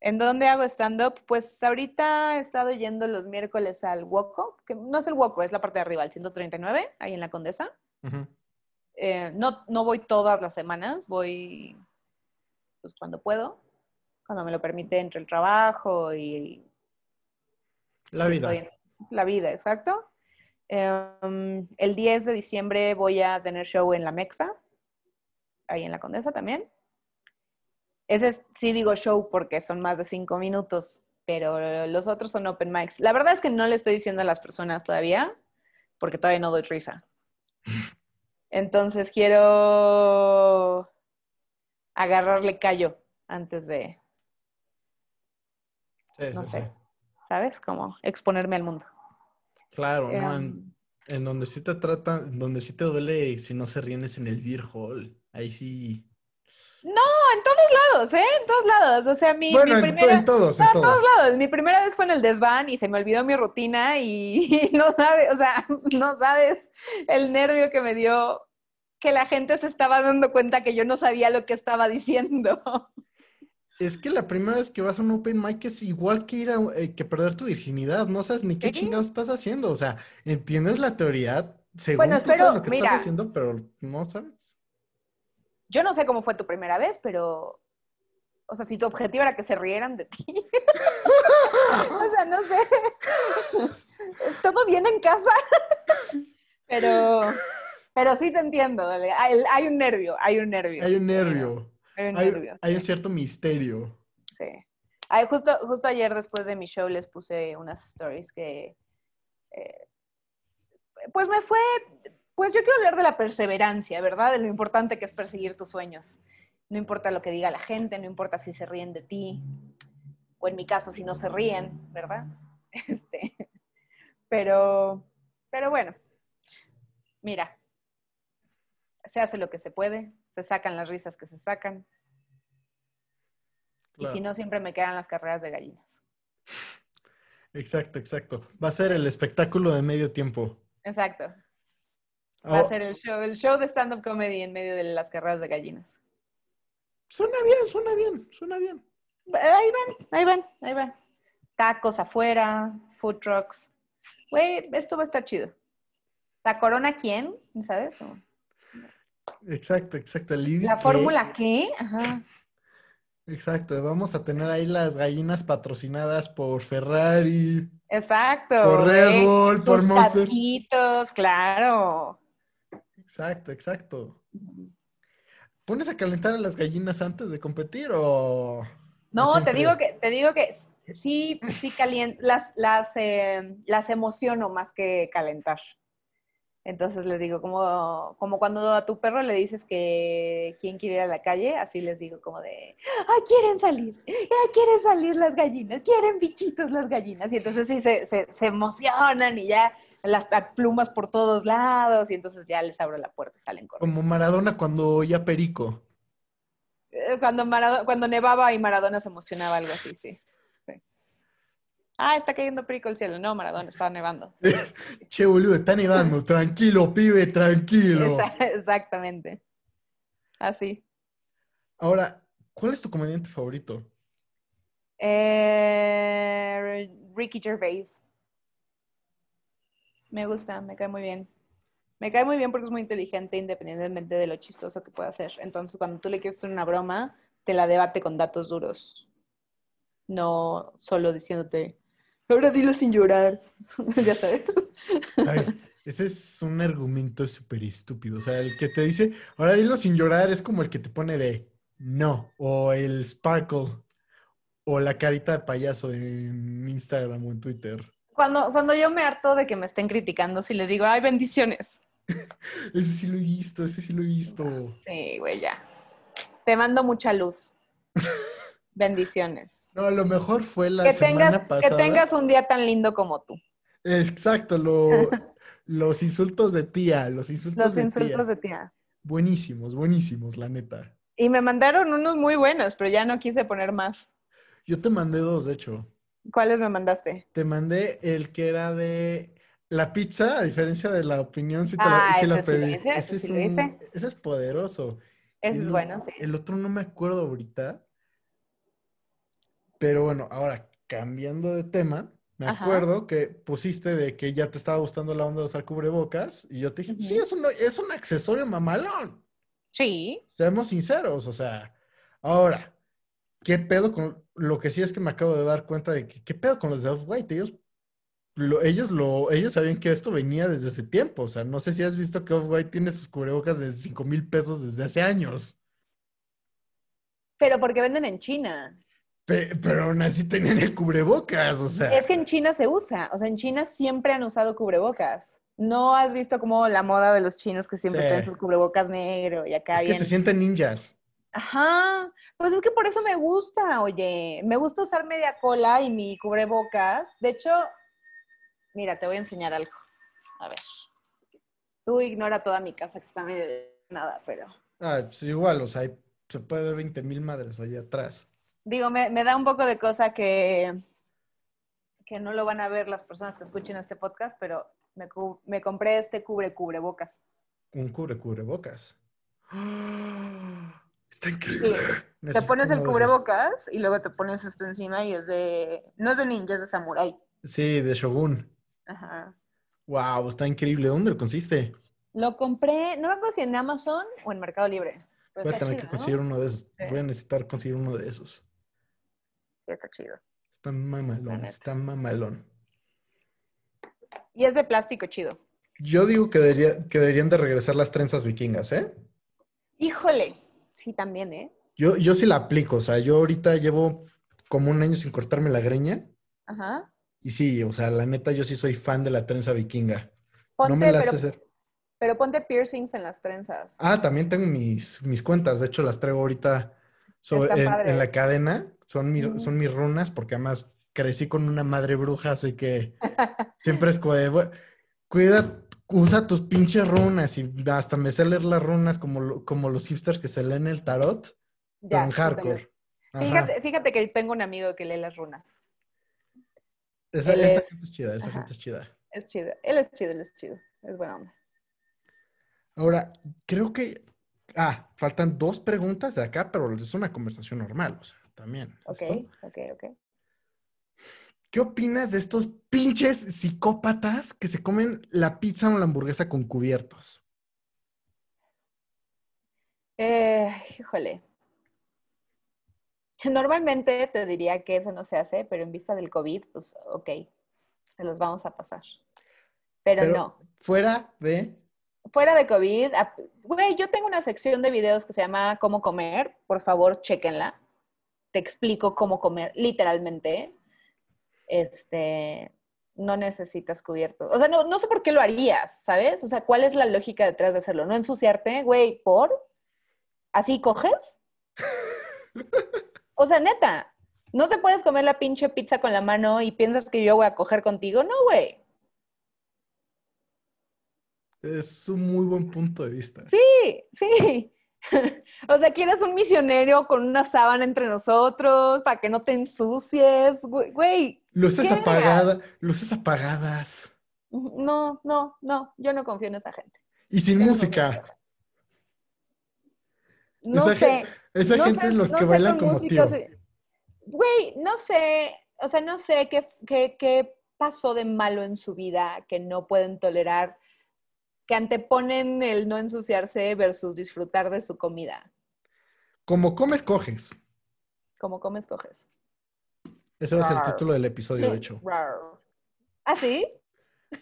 ¿En dónde hago stand-up? Pues ahorita he estado yendo los miércoles al Woco, que no es el Woco, es la parte de arriba, el 139, ahí en la Condesa. Eh, no, no voy todas las semanas, voy pues cuando puedo, cuando me lo permite entre el trabajo y La vida. en la vida, exacto. Em, el 10 de diciembre voy a tener show en la Mexa, ahí en la Condesa también. Ese es- sí digo show porque son más de cinco minutos, pero los otros son open mics. La verdad es que no le estoy diciendo a las personas todavía, porque todavía no doy risa. Entonces quiero agarrarle callo antes de, Sí, no sí, sé. sí. ¿sabes? Como exponerme al mundo. Claro, ¿no? En, Em, en donde sí te tratan, donde sí te duele si no se ríen es en el beer hall. Ahí sí. en todos lados, ¿eh? En todos lados. O sea, mi, bueno, mi primera... en todos, No, en en todos todos. lados. Mi primera vez fue en el desván y se me olvidó mi rutina y, no sabes, o sea, no sabes el nervio que me dio que la gente se estaba dando cuenta que yo no sabía lo que estaba diciendo. Es que la primera vez que vas a un open mic es igual que ir a, eh, que perder tu virginidad. No sabes ni qué chingados estás haciendo. O sea, entiendes la teoría, según Bueno, tú sabes espero- lo que mira. estás haciendo, pero no sabes. Yo no sé cómo fue tu primera vez, pero, o sea, si tu objetivo era que se rieran de ti. o sea, no sé. ¿Todo bien en casa? pero, pero sí te entiendo. Hay, hay un nervio, hay un nervio. Hay un nervio, Hay un hay, cierto misterio. Sí. Ay, justo, justo ayer después de mi show les puse unas stories que, eh, pues me fue, pues yo quiero hablar de la perseverancia, ¿verdad? De lo importante que es perseguir tus sueños. No importa lo que diga la gente, no importa si se ríen de ti, o en mi caso si no se ríen, ¿verdad? Este, pero, pero bueno, mira, se hace lo que se puede, se sacan las risas que se sacan. Y si no, siempre me quedan las carreras de gallinas. Exacto, exacto. Va a ser el espectáculo de medio tiempo. Exacto. Va Oh, a ser el show, el show de stand-up comedy en medio de las carreras de gallinas. suena bien, suena bien, suena bien. Ahí van, ahí van, ahí van. Tacos afuera, food trucks. Güey, esto va a estar chido. ¿La corona quién? ¿Sabes? O- Exacto, exacto. El ¿La fórmula qué? Ajá. Exacto, vamos a tener ahí las gallinas patrocinadas por Ferrari, Exacto. por Red güey. Bull, por Monster. claro. Exacto, exacto. ¿Pones a calentar a las gallinas antes de competir o...? No, te digo que, te digo que sí, sí caliento, las, las, eh, las emociono más que calentar. Entonces les digo, como, como cuando a tu perro le dices que quién quiere ir a la calle, así les digo como de, ¡ay, quieren salir! ¡Ay, quieren salir las gallinas! ¡Quieren bichitos las gallinas! Y entonces sí, se, se, se emocionan y ya las plumas por todos lados y entonces ya les abro la puerta y salen corriendo. Como Maradona cuando oía Perico. Eh, Cuando, Marado- cuando nevaba y Maradona se emocionaba, algo así, sí. sí. Ah, está cayendo perico el cielo. No, Maradona, estaba nevando. Che, boludo, está nevando. Tranquilo, pibe, tranquilo. Exactamente. Así. Ahora, ¿cuál es tu comediante favorito? Eh, Ricky Gervais. Me gusta, me cae muy bien. Me cae muy bien porque es muy inteligente independientemente de lo chistoso que pueda hacer. Entonces, cuando tú le quieres hacer una broma, te la debate con datos duros. No solo diciéndote, ahora dilo sin llorar. ya sabes. Ay, ese es un argumento súper estúpido. O sea, el que te dice, ahora dilo sin llorar, es como el que te pone de no, o el sparkle, o la carita de payaso en Instagram o en Twitter. Cuando, cuando yo me harto de que me estén criticando, si les digo, ay, bendiciones. Ese sí lo he visto, ese sí lo he visto. Sí, güey, ya. Te mando mucha luz. Bendiciones. No, lo mejor fue la Que semana tengas, que pasada. tengas un día tan lindo como tú. Exacto, lo- los insultos de tía, los insultos Los de insultos tía. de tía. Buenísimos, buenísimos, la neta. Y me mandaron unos muy buenos, pero ya no quise poner más. Yo te mandé dos, de hecho. ¿Cuáles me mandaste? Te mandé el que era de la pizza, a diferencia de la opinión, si te la, Ah, sí la sí pedí. hice, ese es sí un- hice. ese es poderoso. Ese es bueno, sí. El otro no me acuerdo ahorita. Pero bueno, ahora cambiando de tema, me Ajá. acuerdo que pusiste de que ya te estaba gustando la onda de usar cubrebocas y yo te dije, Ujú. sí, es un, es un accesorio mamalón. Sí. Seamos sinceros, o sea, ahora, ¿qué pedo con lo que sí es que me acabo de dar cuenta de que qué pedo con los de Off-White? Ellos lo, ellos lo, ellos sabían que esto venía desde hace tiempo, o sea, no sé si has visto que Off-White tiene sus cubrebocas de 5 mil pesos desde hace años, Pero porque venden en China. Pe- pero aún así tenían el cubrebocas, o sea, Es que en China se usa. O sea, en China siempre han usado cubrebocas. ¿No has visto como la moda de los chinos que siempre Sí. traen sus cubrebocas negro y acá es que se sienten ninjas. Ajá. Pues es que por eso me gusta, oye. Me gusta usar media cola y mi cubrebocas. De hecho, mira, te voy a enseñar algo. A ver. Tú ignora toda mi casa que está medio de nada, pero... Ah, pues igual, o sea, se puede ver 20 mil madres allá atrás. Digo, me, me da un poco de cosa que, que no lo van a ver las personas que escuchen este podcast, pero me, me compré este cubre cubrebocas. Un cubre cubrebocas. Está increíble. Te pones el cubrebocas y luego te pones esto encima y es de... No es de ninja, es de samurái. Sí, de Shogun. Ajá. Wow, está increíble. ¿Dónde lo consiste? Lo compré, no me acuerdo si en Amazon o en Mercado Libre. Voy a tener chido, que ¿no? conseguir uno de esos. Sí. Voy a necesitar conseguir uno de esos. Está chido. Está mamalón, está mamalón. Y es de plástico chido. Yo digo que, debería- que deberían de regresar las trenzas vikingas, ¿eh? Híjole. Sí, también, ¿eh? Yo, yo sí la aplico, o sea, yo ahorita llevo como un año sin cortarme la greña. Ajá. Y sí, o sea, la neta, yo sí soy fan de la trenza vikinga. Ponte, no me la pero, hacer. pero ponte piercings en las trenzas. Ah, también tengo mis, mis cuentas. De hecho, las traigo ahorita sobre, en, la cadena. Son, mi- Ujú. son mis runas, porque además crecí con una madre bruja, así que siempre es como de, "Bueno, cuida, usa tus pinches runas. Y hasta me sé leer las runas como, como los hipsters que se leen el tarot, pero Ya, en yo. hardcore. Fíjate, fíjate que tengo un amigo que lee las runas. Esa, es- gente es chida, esa Ajá. gente es chida. Es chido. Él es chido, él es chido. Es buena onda. Ahora, creo que. Ah, faltan dos preguntas de acá, pero es una conversación normal, o sea, también. Ok, ok, ok. ¿Qué opinas de estos pinches psicópatas que se comen la pizza o la hamburguesa con cubiertos? Eh, híjole. Normalmente te diría que eso no se hace, pero en vista del COVID, pues ok, se los vamos a pasar. Pero, Pero no. fuera de. Fuera de COVID, güey, yo tengo una sección de videos que se llama Cómo comer. Por favor, chéquenla. Te explico cómo comer, literalmente. Este, no necesitas cubiertos. O sea, no, no sé por qué lo harías, ¿sabes? O sea, ¿cuál es la lógica detrás de hacerlo? ¿No ensuciarte, güey, por? ¿Así coges? O sea, neta, no te puedes comer la pinche pizza con la mano y piensas que yo voy a coger contigo. No, güey. Es un muy buen punto de vista. Sí, sí. O sea, quieres un misionero con una sábana entre nosotros para que no te ensucies, güey. Luces apagadas, luces apagadas. No, no, no, yo no confío en esa gente. Y sin Yo música. No Esa sé. Esa no gente sé- es los no que bailan como tío. Güey, no sé, o sea, no sé qué, qué, qué pasó de malo en su vida que no pueden tolerar, que anteponen el no ensuciarse versus disfrutar de su comida. Como comes, coges. Como comes, coges. Ese va a ser el título del episodio, de hecho. Rar. ¿Ah, sí?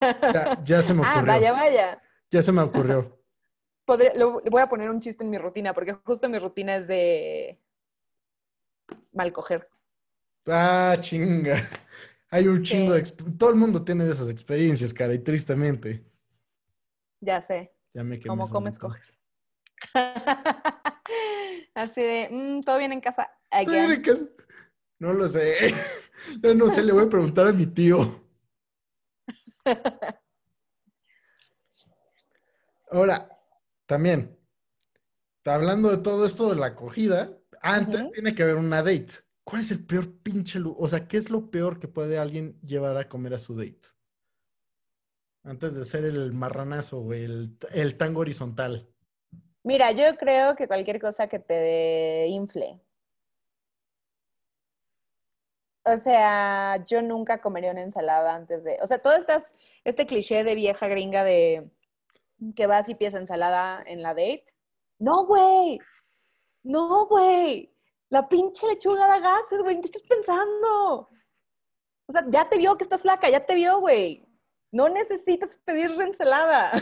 Ya, ya se me Ah, ocurrió. vaya, vaya. Ya se me ocurrió. Podría- lo- le voy a poner un chiste en mi rutina, porque justo mi rutina es de mal coger. Ah, chinga. Hay un chingo de... Sí. Todo el mundo tiene de esas experiencias, cara, y tristemente. Ya sé. Ya me quemé Como comes, coges. Así de, "Mm, todo bien en casa. En. No lo sé. Yo no sé, le voy a preguntar a mi tío. Ahora, también, hablando de todo esto de la acogida, antes tiene que haber una date. ¿Cuál es el peor pinche lu- O sea, ¿qué es lo peor que puede alguien llevar a comer a su date? Antes de ser el marranazo, güey, el, el tango horizontal. Mira, yo creo que cualquier cosa que te infle. O sea, yo nunca comería una ensalada antes de. O sea, todo estas, este cliché de vieja gringa de que vas y pides ensalada en la date. No, güey. No, güey. La pinche lechuga da gases, güey. ¿En qué estás pensando? O sea, ya te vio que estás flaca, ya te vio, güey. No necesitas pedir ensalada.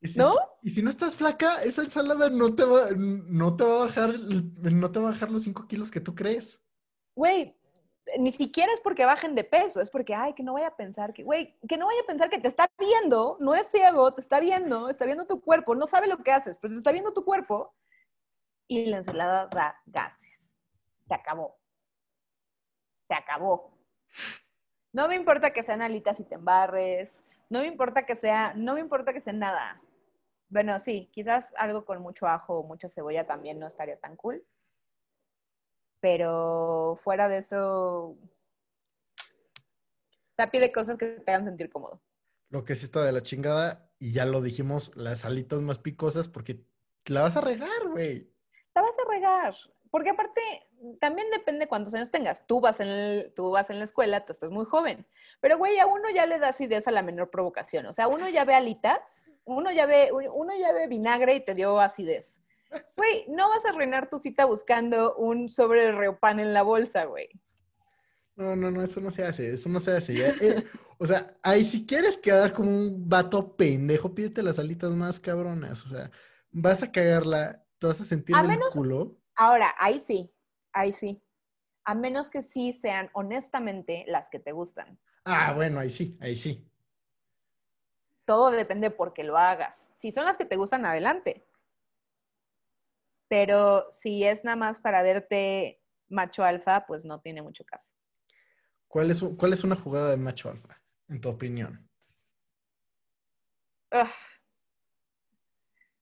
Y si ¿No? y si no estás flaca, esa ensalada no te va, no te va a bajar, no te va a bajar los 5 kilos que tú crees. Güey, ni siquiera es porque bajen de peso, es porque, ay, que no vaya a pensar que, güey, que no vaya a pensar que te está viendo, no es ciego, te está viendo, está viendo tu cuerpo, no sabe lo que haces, pero te está viendo tu cuerpo y la ensalada da gases. Se acabó. Se acabó. No me importa que sean alitas y te embarres, no me importa que sea, no me importa que sea nada. Bueno, sí, quizás algo con mucho ajo o mucha cebolla también no estaría tan cool. Pero fuera de eso, sea, pide cosas que te hagan sentir cómodo. Lo que sí está de la chingada, y ya lo dijimos, las alitas más picosas, porque la vas a regar, güey. La vas a regar. Porque aparte, también depende cuántos años tengas. Tú vas en, el- tú vas en la escuela, tú estás muy joven. Pero, güey, a uno ya le da acidez a la menor provocación. O sea, uno ya ve alitas, uno ya ve, uno ya ve vinagre y te dio acidez. Güey, no vas a arruinar tu cita buscando un sobre de reopan en la bolsa, güey. No, no, no, eso no se hace, eso no se hace. ya, eh, o sea, ahí si quieres quedar como un vato pendejo, pídete las alitas más cabronas. O sea, vas a cagarla, te vas a sentir A del menos- culo. Ahora, ahí sí, ahí sí. A menos que sí sean honestamente las que te gustan. Ah, bueno, ahí sí, ahí sí. Todo depende por qué lo hagas. Si son las que te gustan, adelante. Pero si es nada más para verte macho alfa, pues no tiene mucho caso. ¿Cuál es, cuál es una jugada de macho alfa, en tu opinión? Ugh.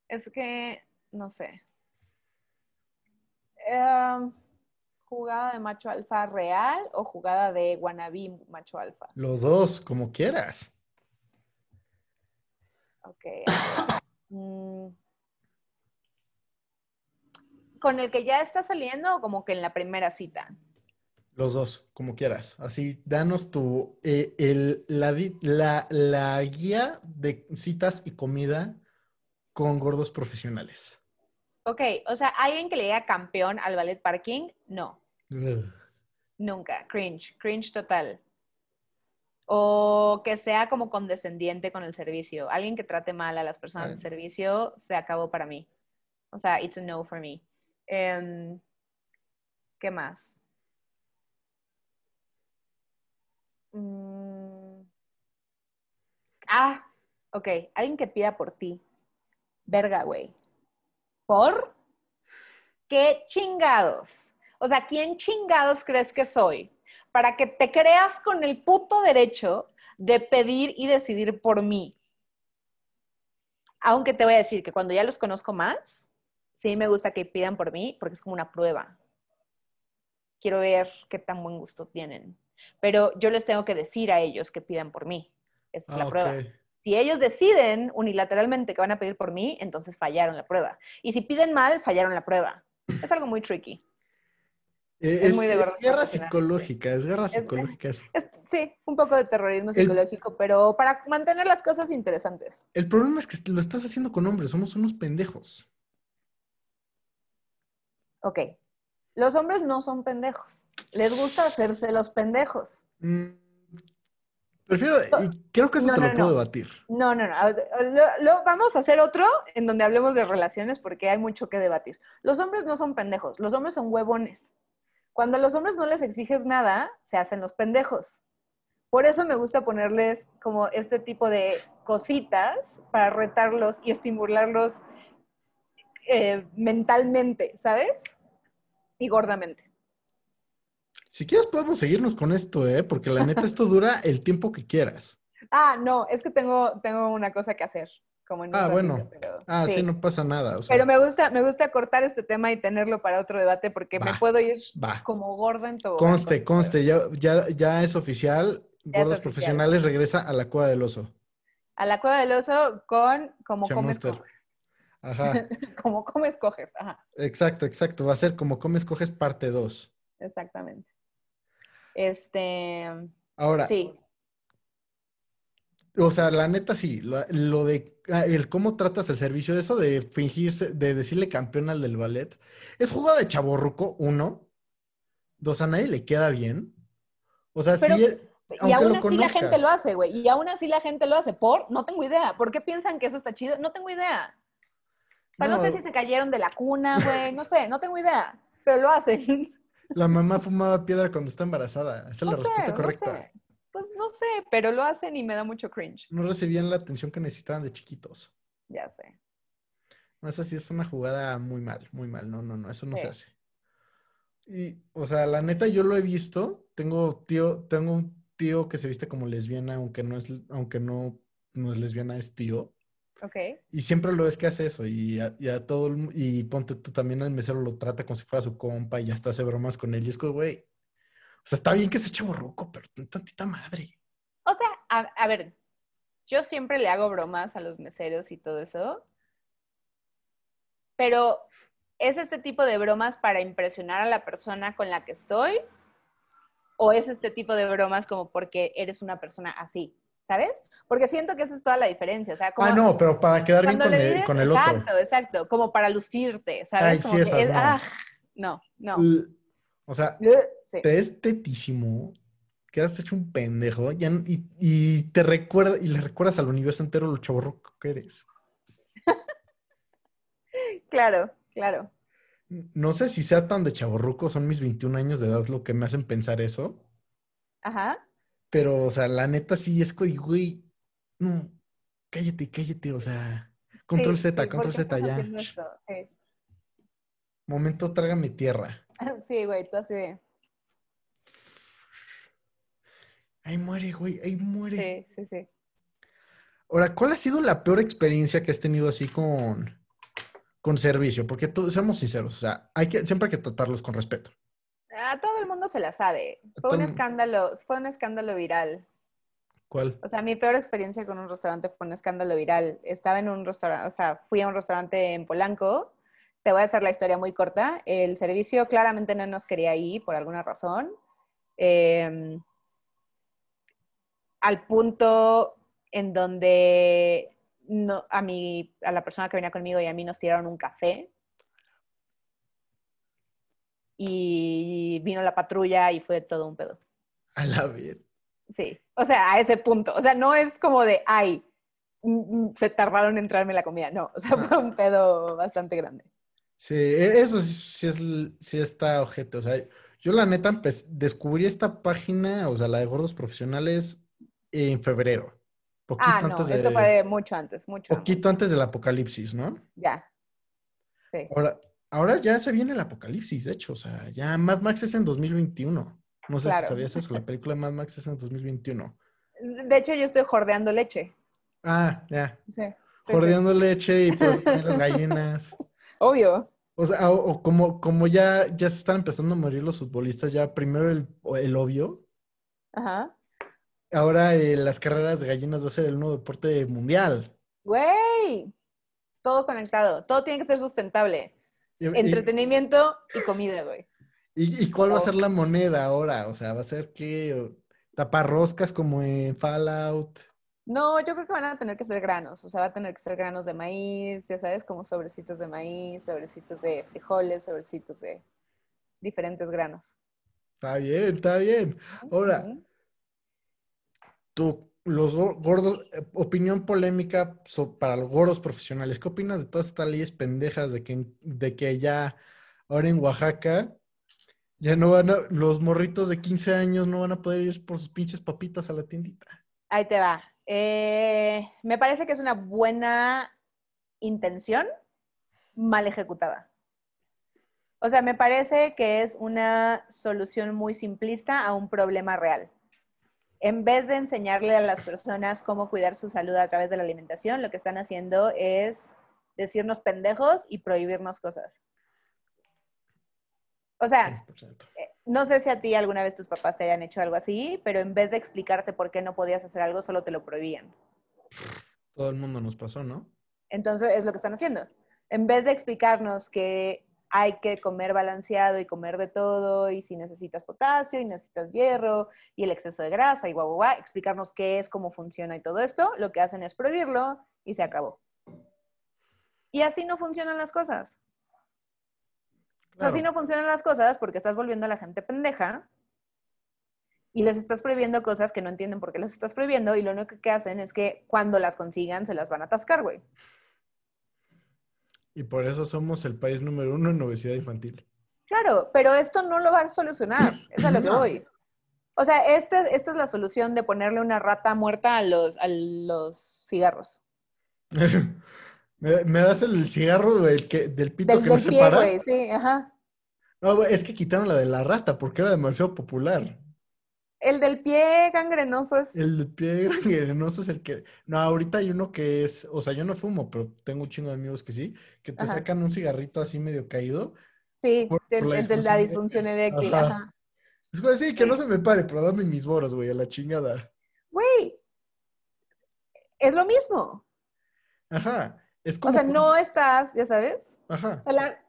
Es que, no sé. Em, ¿Jugada de macho alfa real o jugada de wannabe macho alfa? Los dos, como quieras. Ok. Mm. ¿Con el que ya está saliendo o como que en la primera cita? Los dos, como quieras. Así, danos tu, eh, el, la, la, la guía de citas y comida con gordos profesionales. Ok, o sea, ¿alguien que le diga campeón al ballet parking? No, Ugh. nunca. Cringe, cringe total. O que sea como condescendiente con el servicio. Alguien que trate mal a las personas del servicio, se acabó para mí. O sea, it's a no for me. Em, ¿Qué más? Mm. Ah, ok. Alguien que pida por ti. Verga, güey. ¿Por? ¿Qué chingados? O sea, ¿quién chingados crees que soy? Para que te creas con el puto derecho de pedir y decidir por mí. Aunque te voy a decir que cuando ya los conozco más, sí me gusta que pidan por mí porque es como una prueba. Quiero ver qué tan buen gusto tienen. Pero yo les tengo que decir a ellos que pidan por mí. Esa es Ah, la prueba. Si ellos deciden unilateralmente que van a pedir por mí, entonces fallaron la prueba. Y si piden mal, fallaron la prueba. Es algo muy tricky. Eh, Es muy de es guerra profesionales. psicológica, es guerra Es- psicológica. eso. Es- sí, un poco de terrorismo El- psicológico, pero para mantener las cosas interesantes. El problema es que lo estás haciendo con hombres, somos unos pendejos. Ok. Los hombres no son pendejos. Les gusta hacerse los pendejos. Mm, Prefiero, y creo que eso No, te no, lo puedo no. debatir. No, no, no. Lo- vamos a hacer otro en donde hablemos de relaciones porque hay mucho que debatir. Los hombres no son pendejos, los hombres son huevones. Cuando a los hombres no les exiges nada, se hacen los pendejos. Por eso me gusta ponerles como este tipo de cositas para retarlos y estimularlos eh, mentalmente, ¿sabes? Y gordamente. Si quieres podemos seguirnos con esto, ¿eh? Porque la neta esto dura el tiempo que quieras. Ah, no, es que tengo, tengo una cosa que hacer. Como en Ah, bueno. pero- Ah, sí, no pasa nada. O sea, Pero me gusta, me gusta cortar este tema y tenerlo para otro debate porque me puedo ir va. como gorda en tobogán. Conste, con conste, ya, ya, ya es oficial. Ya es Gordos oficial. Profesionales regresa a la cueva del oso. A la cueva del oso con como comes, coges. Ajá, Como comes, coges. Ajá, exacto, exacto. Va a ser como comes, coges parte 2. exactamente. Este, Ahora, sí. o sea, la neta sí, lo, lo de ah, el cómo tratas el servicio, eso de fingirse, de decirle campeón al del ballet, es jugada de chaborruco, uno. Dos, a nadie le queda bien. O sea, Pero- sí, eh, Y aún así conozcas. la gente lo hace, güey. Y aún así la gente lo hace. ¿Por? No tengo idea. ¿Por qué piensan que eso está chido? No tengo idea. O sea, no, No. sé si se cayeron de la cuna, güey. No sé, no tengo idea. Pero lo hacen. la mamá fumaba piedra cuando está embarazada. Esa es la sé, respuesta no correcta. sé. Pues no sé, pero lo hacen y me da mucho cringe. No recibían la atención que necesitaban de chiquitos. Ya sé. No, esa sí es una jugada muy mal, muy mal. No, no, no, eso no Sí. se hace. Y, o sea, la neta, yo lo he visto. Tengo tío, tengo un tío que se viste como lesbiana, aunque no es, aunque no, no es lesbiana, es tío. Ok. Y siempre lo ves que hace eso. Y a, y a todo el y ponte tú también al mesero lo trata como si fuera su compa y hasta hace bromas con él. Y es como, güey. O sea, está bien que se eche borroco, pero tantita madre. O sea, a, a ver, yo siempre le hago bromas a los meseros y todo eso, pero ¿es este tipo de bromas para impresionar a la persona con la que estoy? ¿O es este tipo de bromas como porque eres una persona así? ¿Sabes? Porque siento que esa es toda la diferencia. O sea, como Ah, no, pero para quedar bien con le el, con el otro. Exacto, exacto. Como para lucirte, ¿sabes? Ay, Como sí, que es- no. ah, no, no. Uh, O sea, Sí. te es tetísimo, quedas hecho un pendejo ya y, y te recuerda y le recuerdas al universo entero lo chaborroco que eres. Claro, claro. No sé si sea tan de chaborruco, son mis 21 años de edad lo que me hacen pensar eso, Ajá. Pero, o sea, la neta sí es que, güey, no, cállate, cállate, o sea, control Sí, Z, sí, ¿por control Z ya. esto? Sí. Momento, trágame tierra. Sí, güey, tú así de... Ahí muere, güey, ahí muere. Sí, sí, sí. Ahora, ¿cuál ha sido la peor experiencia que has tenido así con, con servicio? Porque tú, seamos sinceros, o sea, hay que, siempre hay que tratarlos con respeto. A todo el mundo se la sabe. Fue un escándalo, fue un escándalo viral. ¿Cuál? O sea, mi peor experiencia con un restaurante fue un escándalo viral. Estaba en un restaurante, o sea, fui a un restaurante en Polanco. Te voy a hacer la historia muy corta. El servicio claramente no nos quería ir por alguna razón. Eh, al punto en donde no, a, mí, a la persona que venía conmigo y a mí nos tiraron un café. Y vino la patrulla y fue todo un pedo. A la vez. Sí, o sea, a ese punto. O sea, no es como de, ay, mm, mm, se tardaron en traerme la comida. No, o sea, fue un pedo bastante grande. Sí, e- eso sí, es, sí está ojete. O sea, yo la neta descubrí esta página, o sea, la de gordos profesionales, en febrero. Poquito Ah, no, antes esto de, fue mucho antes, mucho poquito antes del apocalipsis, ¿no? Ya. Sí. Ahora, ahora ya se viene el apocalipsis, de hecho, o sea, ya Mad Max es en 2021. No sé Claro. si sabías eso, la película Mad Max es en 2021. De hecho, yo estoy jordeando leche. Ah, ya. Sí. sí, sí. Jordeando leche y también las gallinas. Obvio. O sea, o, o como, como ya, ya se están empezando a morir los futbolistas, ya primero el, el obvio, Ajá. ahora eh, las carreras de gallinas va a ser el nuevo deporte mundial. Güey. Todo conectado. Todo tiene que ser sustentable. Entretenimiento y comida, güey. y- y cuál va a ser Oh. la moneda ahora? O sea, va a ser que taparroscas como en Fallout. No, yo creo que van a tener que ser granos, o sea, va a tener que ser granos de maíz, ya sabes, como sobrecitos de maíz, sobrecitos de frijoles, sobrecitos de diferentes granos. Está bien, está bien. Ahora, tú, los go- gordos, eh, opinión polémica para los gordos profesionales. ¿Qué opinas de todas estas leyes pendejas de que, de que ya ahora en Oaxaca Ya no van a, los morritos de 15 años no van a poder ir por sus pinches papitas a la tiendita. Ahí te va. Eh, me parece que es una buena intención mal ejecutada. O sea, me parece que es una solución muy simplista a un problema real. En vez de enseñarle a las personas cómo cuidar su salud a través de la alimentación, lo que están haciendo es decirnos pendejos y prohibirnos cosas. O sea, 100%. eh, no sé si a ti alguna vez tus papás te hayan hecho algo así, pero en vez de explicarte por qué no podías hacer algo, solo te lo prohibían. Todo el mundo nos pasó, ¿no? Entonces es lo que están haciendo. En vez de explicarnos que hay que comer balanceado y comer de todo, y si necesitas potasio y necesitas hierro y el exceso de grasa y guau, guau, guau, explicarnos qué es, cómo funciona y todo esto, lo que hacen es prohibirlo y se acabó. Y así no funcionan las cosas. Claro. así no funcionan las cosas porque estás volviendo a la gente pendeja y les estás prohibiendo cosas que no entienden por qué les estás prohibiendo y lo único que hacen es que cuando las consigan se las van a atascar, güey. Y por eso somos el país número uno en obesidad infantil. Claro, pero esto no lo va a solucionar, es a lo que No. voy. O sea, este- esta es la solución de ponerle una rata muerta a los, a los cigarros. ¿Me, me das el cigarro del, que, del pito Del, que no se pie, para? güey, sí, ajá. No, es que quitaron la de la rata porque era demasiado popular. El del pie gangrenoso es... El del pie gangrenoso es el que... No, ahorita hay uno que es... O sea, yo no fumo, pero tengo un chingo de amigos que sí, que te Ajá. sacan un cigarrito así medio caído. Sí, por- el, por la el de la disfunción eréctil, Ajá. ajá. Es como decir, que no se me pare, pero dame mis boros, güey, a la chingada. Güey, es lo mismo. Ajá. Es O sea, cuando- no estás, ya sabes. Ajá. O sea, la-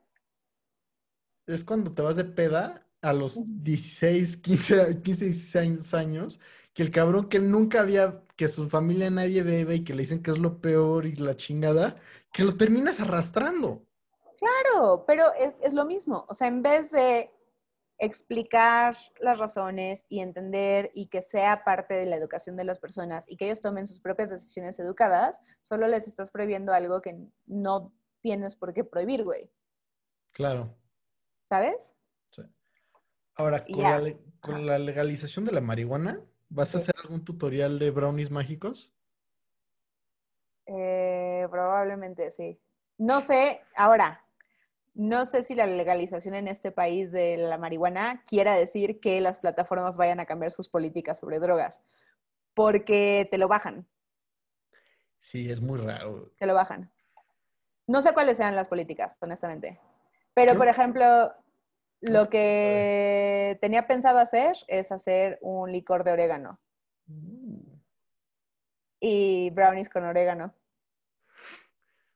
Es cuando te vas de peda a los Ujú. 16, 15, 15, 16 años, que el cabrón que nunca había, que su familia nadie bebe y que le dicen que es lo peor y la chingada, que lo terminas arrastrando. Claro, pero es, es lo mismo. O sea, en vez de explicar las razones y entender y que sea parte de la educación de las personas y que ellos tomen sus propias decisiones educadas, solo les estás prohibiendo algo que no tienes por qué prohibir, güey. Claro. ¿Sabes? Ahora, con la, le- con la legalización de la marihuana, ¿vas a hacer algún tutorial de brownies mágicos? Eh, probablemente sí. No sé, ahora, no sé si la legalización en este país de la marihuana quiera decir que las plataformas vayan a cambiar sus políticas sobre drogas, porque te lo bajan, Sí, es muy raro. te lo bajan. No sé cuáles sean las políticas, honestamente. Pero, por ejemplo, lo que tenía pensado hacer es hacer un licor de orégano Uh, y brownies con orégano.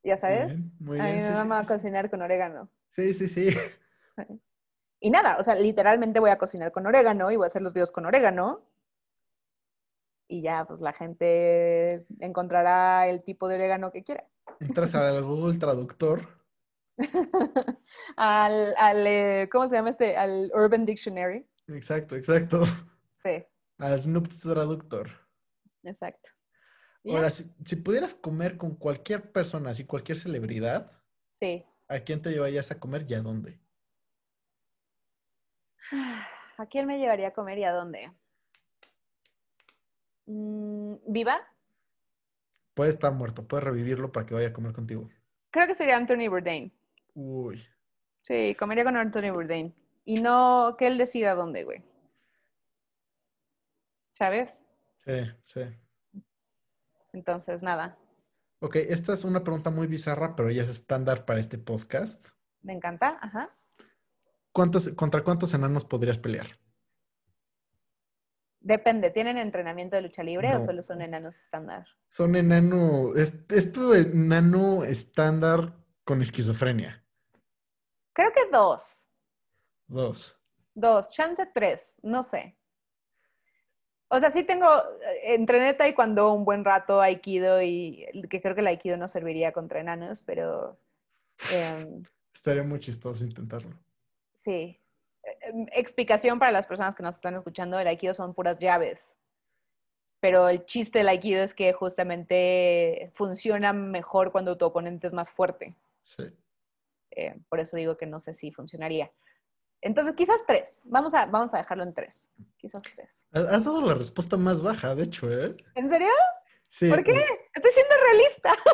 ¿Ya muy sabes? bien, muy A mí me sí, mama sí. cocinar con orégano. Sí, sí, sí. Y nada, o sea, literalmente voy a cocinar con orégano y voy a hacer los videos con orégano. Y ya, pues la gente encontrará el tipo de orégano que quiera. Entras al Google Traductor. al, al, eh, ¿cómo se llama este? Al Urban Dictionary. Exacto, exacto. Sí, Al Snoop Traductor. exacto. Y. Ahora, si, si pudieras comer con cualquier persona, así cualquier celebridad, Sí. ¿a quién te llevarías a comer y a dónde? ¿A quién me llevaría a comer y a dónde? Mm, ¿Viva? Puede estar muerto, puedes revivirlo para que vaya a comer contigo. Creo que sería Anthony Bourdain. Uy, Sí, comería con Anthony Bourdain. Y no que él decida dónde, güey. ¿Sabes? sí, sí. Entonces, nada, Ok, esta es una pregunta muy bizarra, pero ella es estándar para este podcast. me encanta. Ajá. ¿Cuántos, ¿Contra cuántos enanos podrías pelear? Depende, ¿tienen entrenamiento de lucha libre o solo son enanos estándar? Son enano, es, es tu enano estándar con esquizofrenia. Creo que dos. Dos. Dos, chance tres, no sé. O sea, sí tengo, eh, entrené taekwondo un buen rato, aikido, y que creo que el aikido no serviría contra enanos, pero em, Estaría muy chistoso intentarlo. sí. Em, Explicación para las personas que nos están escuchando, el aikido son puras llaves. Pero el chiste del aikido es que justamente funciona mejor cuando tu oponente es más fuerte. Sí. Eh, por eso digo que no sé si funcionaría. Entonces, quizás tres. Vamos a, vamos a dejarlo en tres. Quizás tres. Has dado la respuesta más baja, de hecho, ¿eh? ¿En serio? Sí. ¿Por qué? Estoy siendo realista.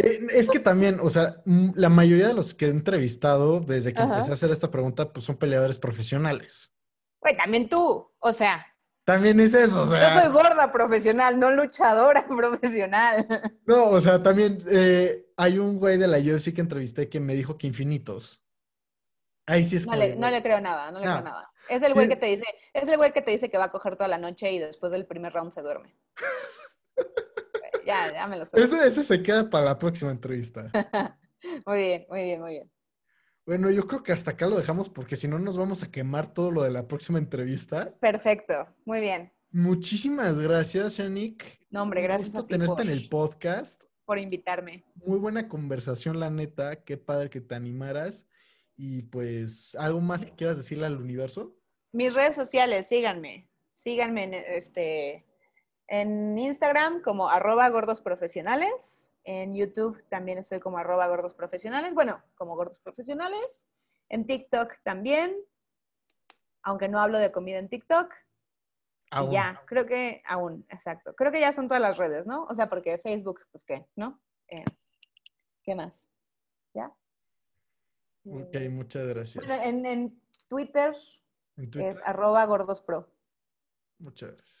Eh, Es que también, o sea, la mayoría de los que he entrevistado desde que Ajá. empecé a hacer esta pregunta, pues son peleadores profesionales. Güey, también tú. O sea, También es eso, o yo soy sea. gorda profesional, no luchadora profesional. No, o sea, también eh, hay un güey de la UFC que entrevisté que me dijo que infinitos. Ahí sí es No le, no le creo nada, no le No. creo nada. Es el güey que te dice, es el güey que te dice que va a coger toda la noche y después del primer round se duerme. ya, ya me lo sé. Ese, ese se queda para la próxima entrevista. Muy bien, muy bien, muy bien. Bueno, yo creo que hasta acá lo dejamos porque si no nos vamos a quemar todo lo de la próxima entrevista. Perfecto, muy bien. Muchísimas gracias, Yannick. No, hombre, Un gracias gusto a ti tenerte por- en el podcast. Por invitarme. Muy buena conversación, la neta. Qué padre que te animaras. Y pues, ¿algo más que quieras decirle al universo? Mis redes sociales, síganme. Síganme en, este, en Instagram como arroba gordos profesionales. En YouTube también estoy como arroba gordos profesionales. Bueno, como gordos profesionales. En TikTok también. Aunque no hablo de comida en TikTok. Aún. Y ya, creo que aún, exacto. Creo que ya son todas las redes, ¿no? O sea, porque Facebook, pues qué, ¿no? Eh, ¿Qué más? ¿Ya? Ok, Eh, muchas gracias. Bueno, en, en Twitter En es Twitter. arroba gordospro. Muchas gracias.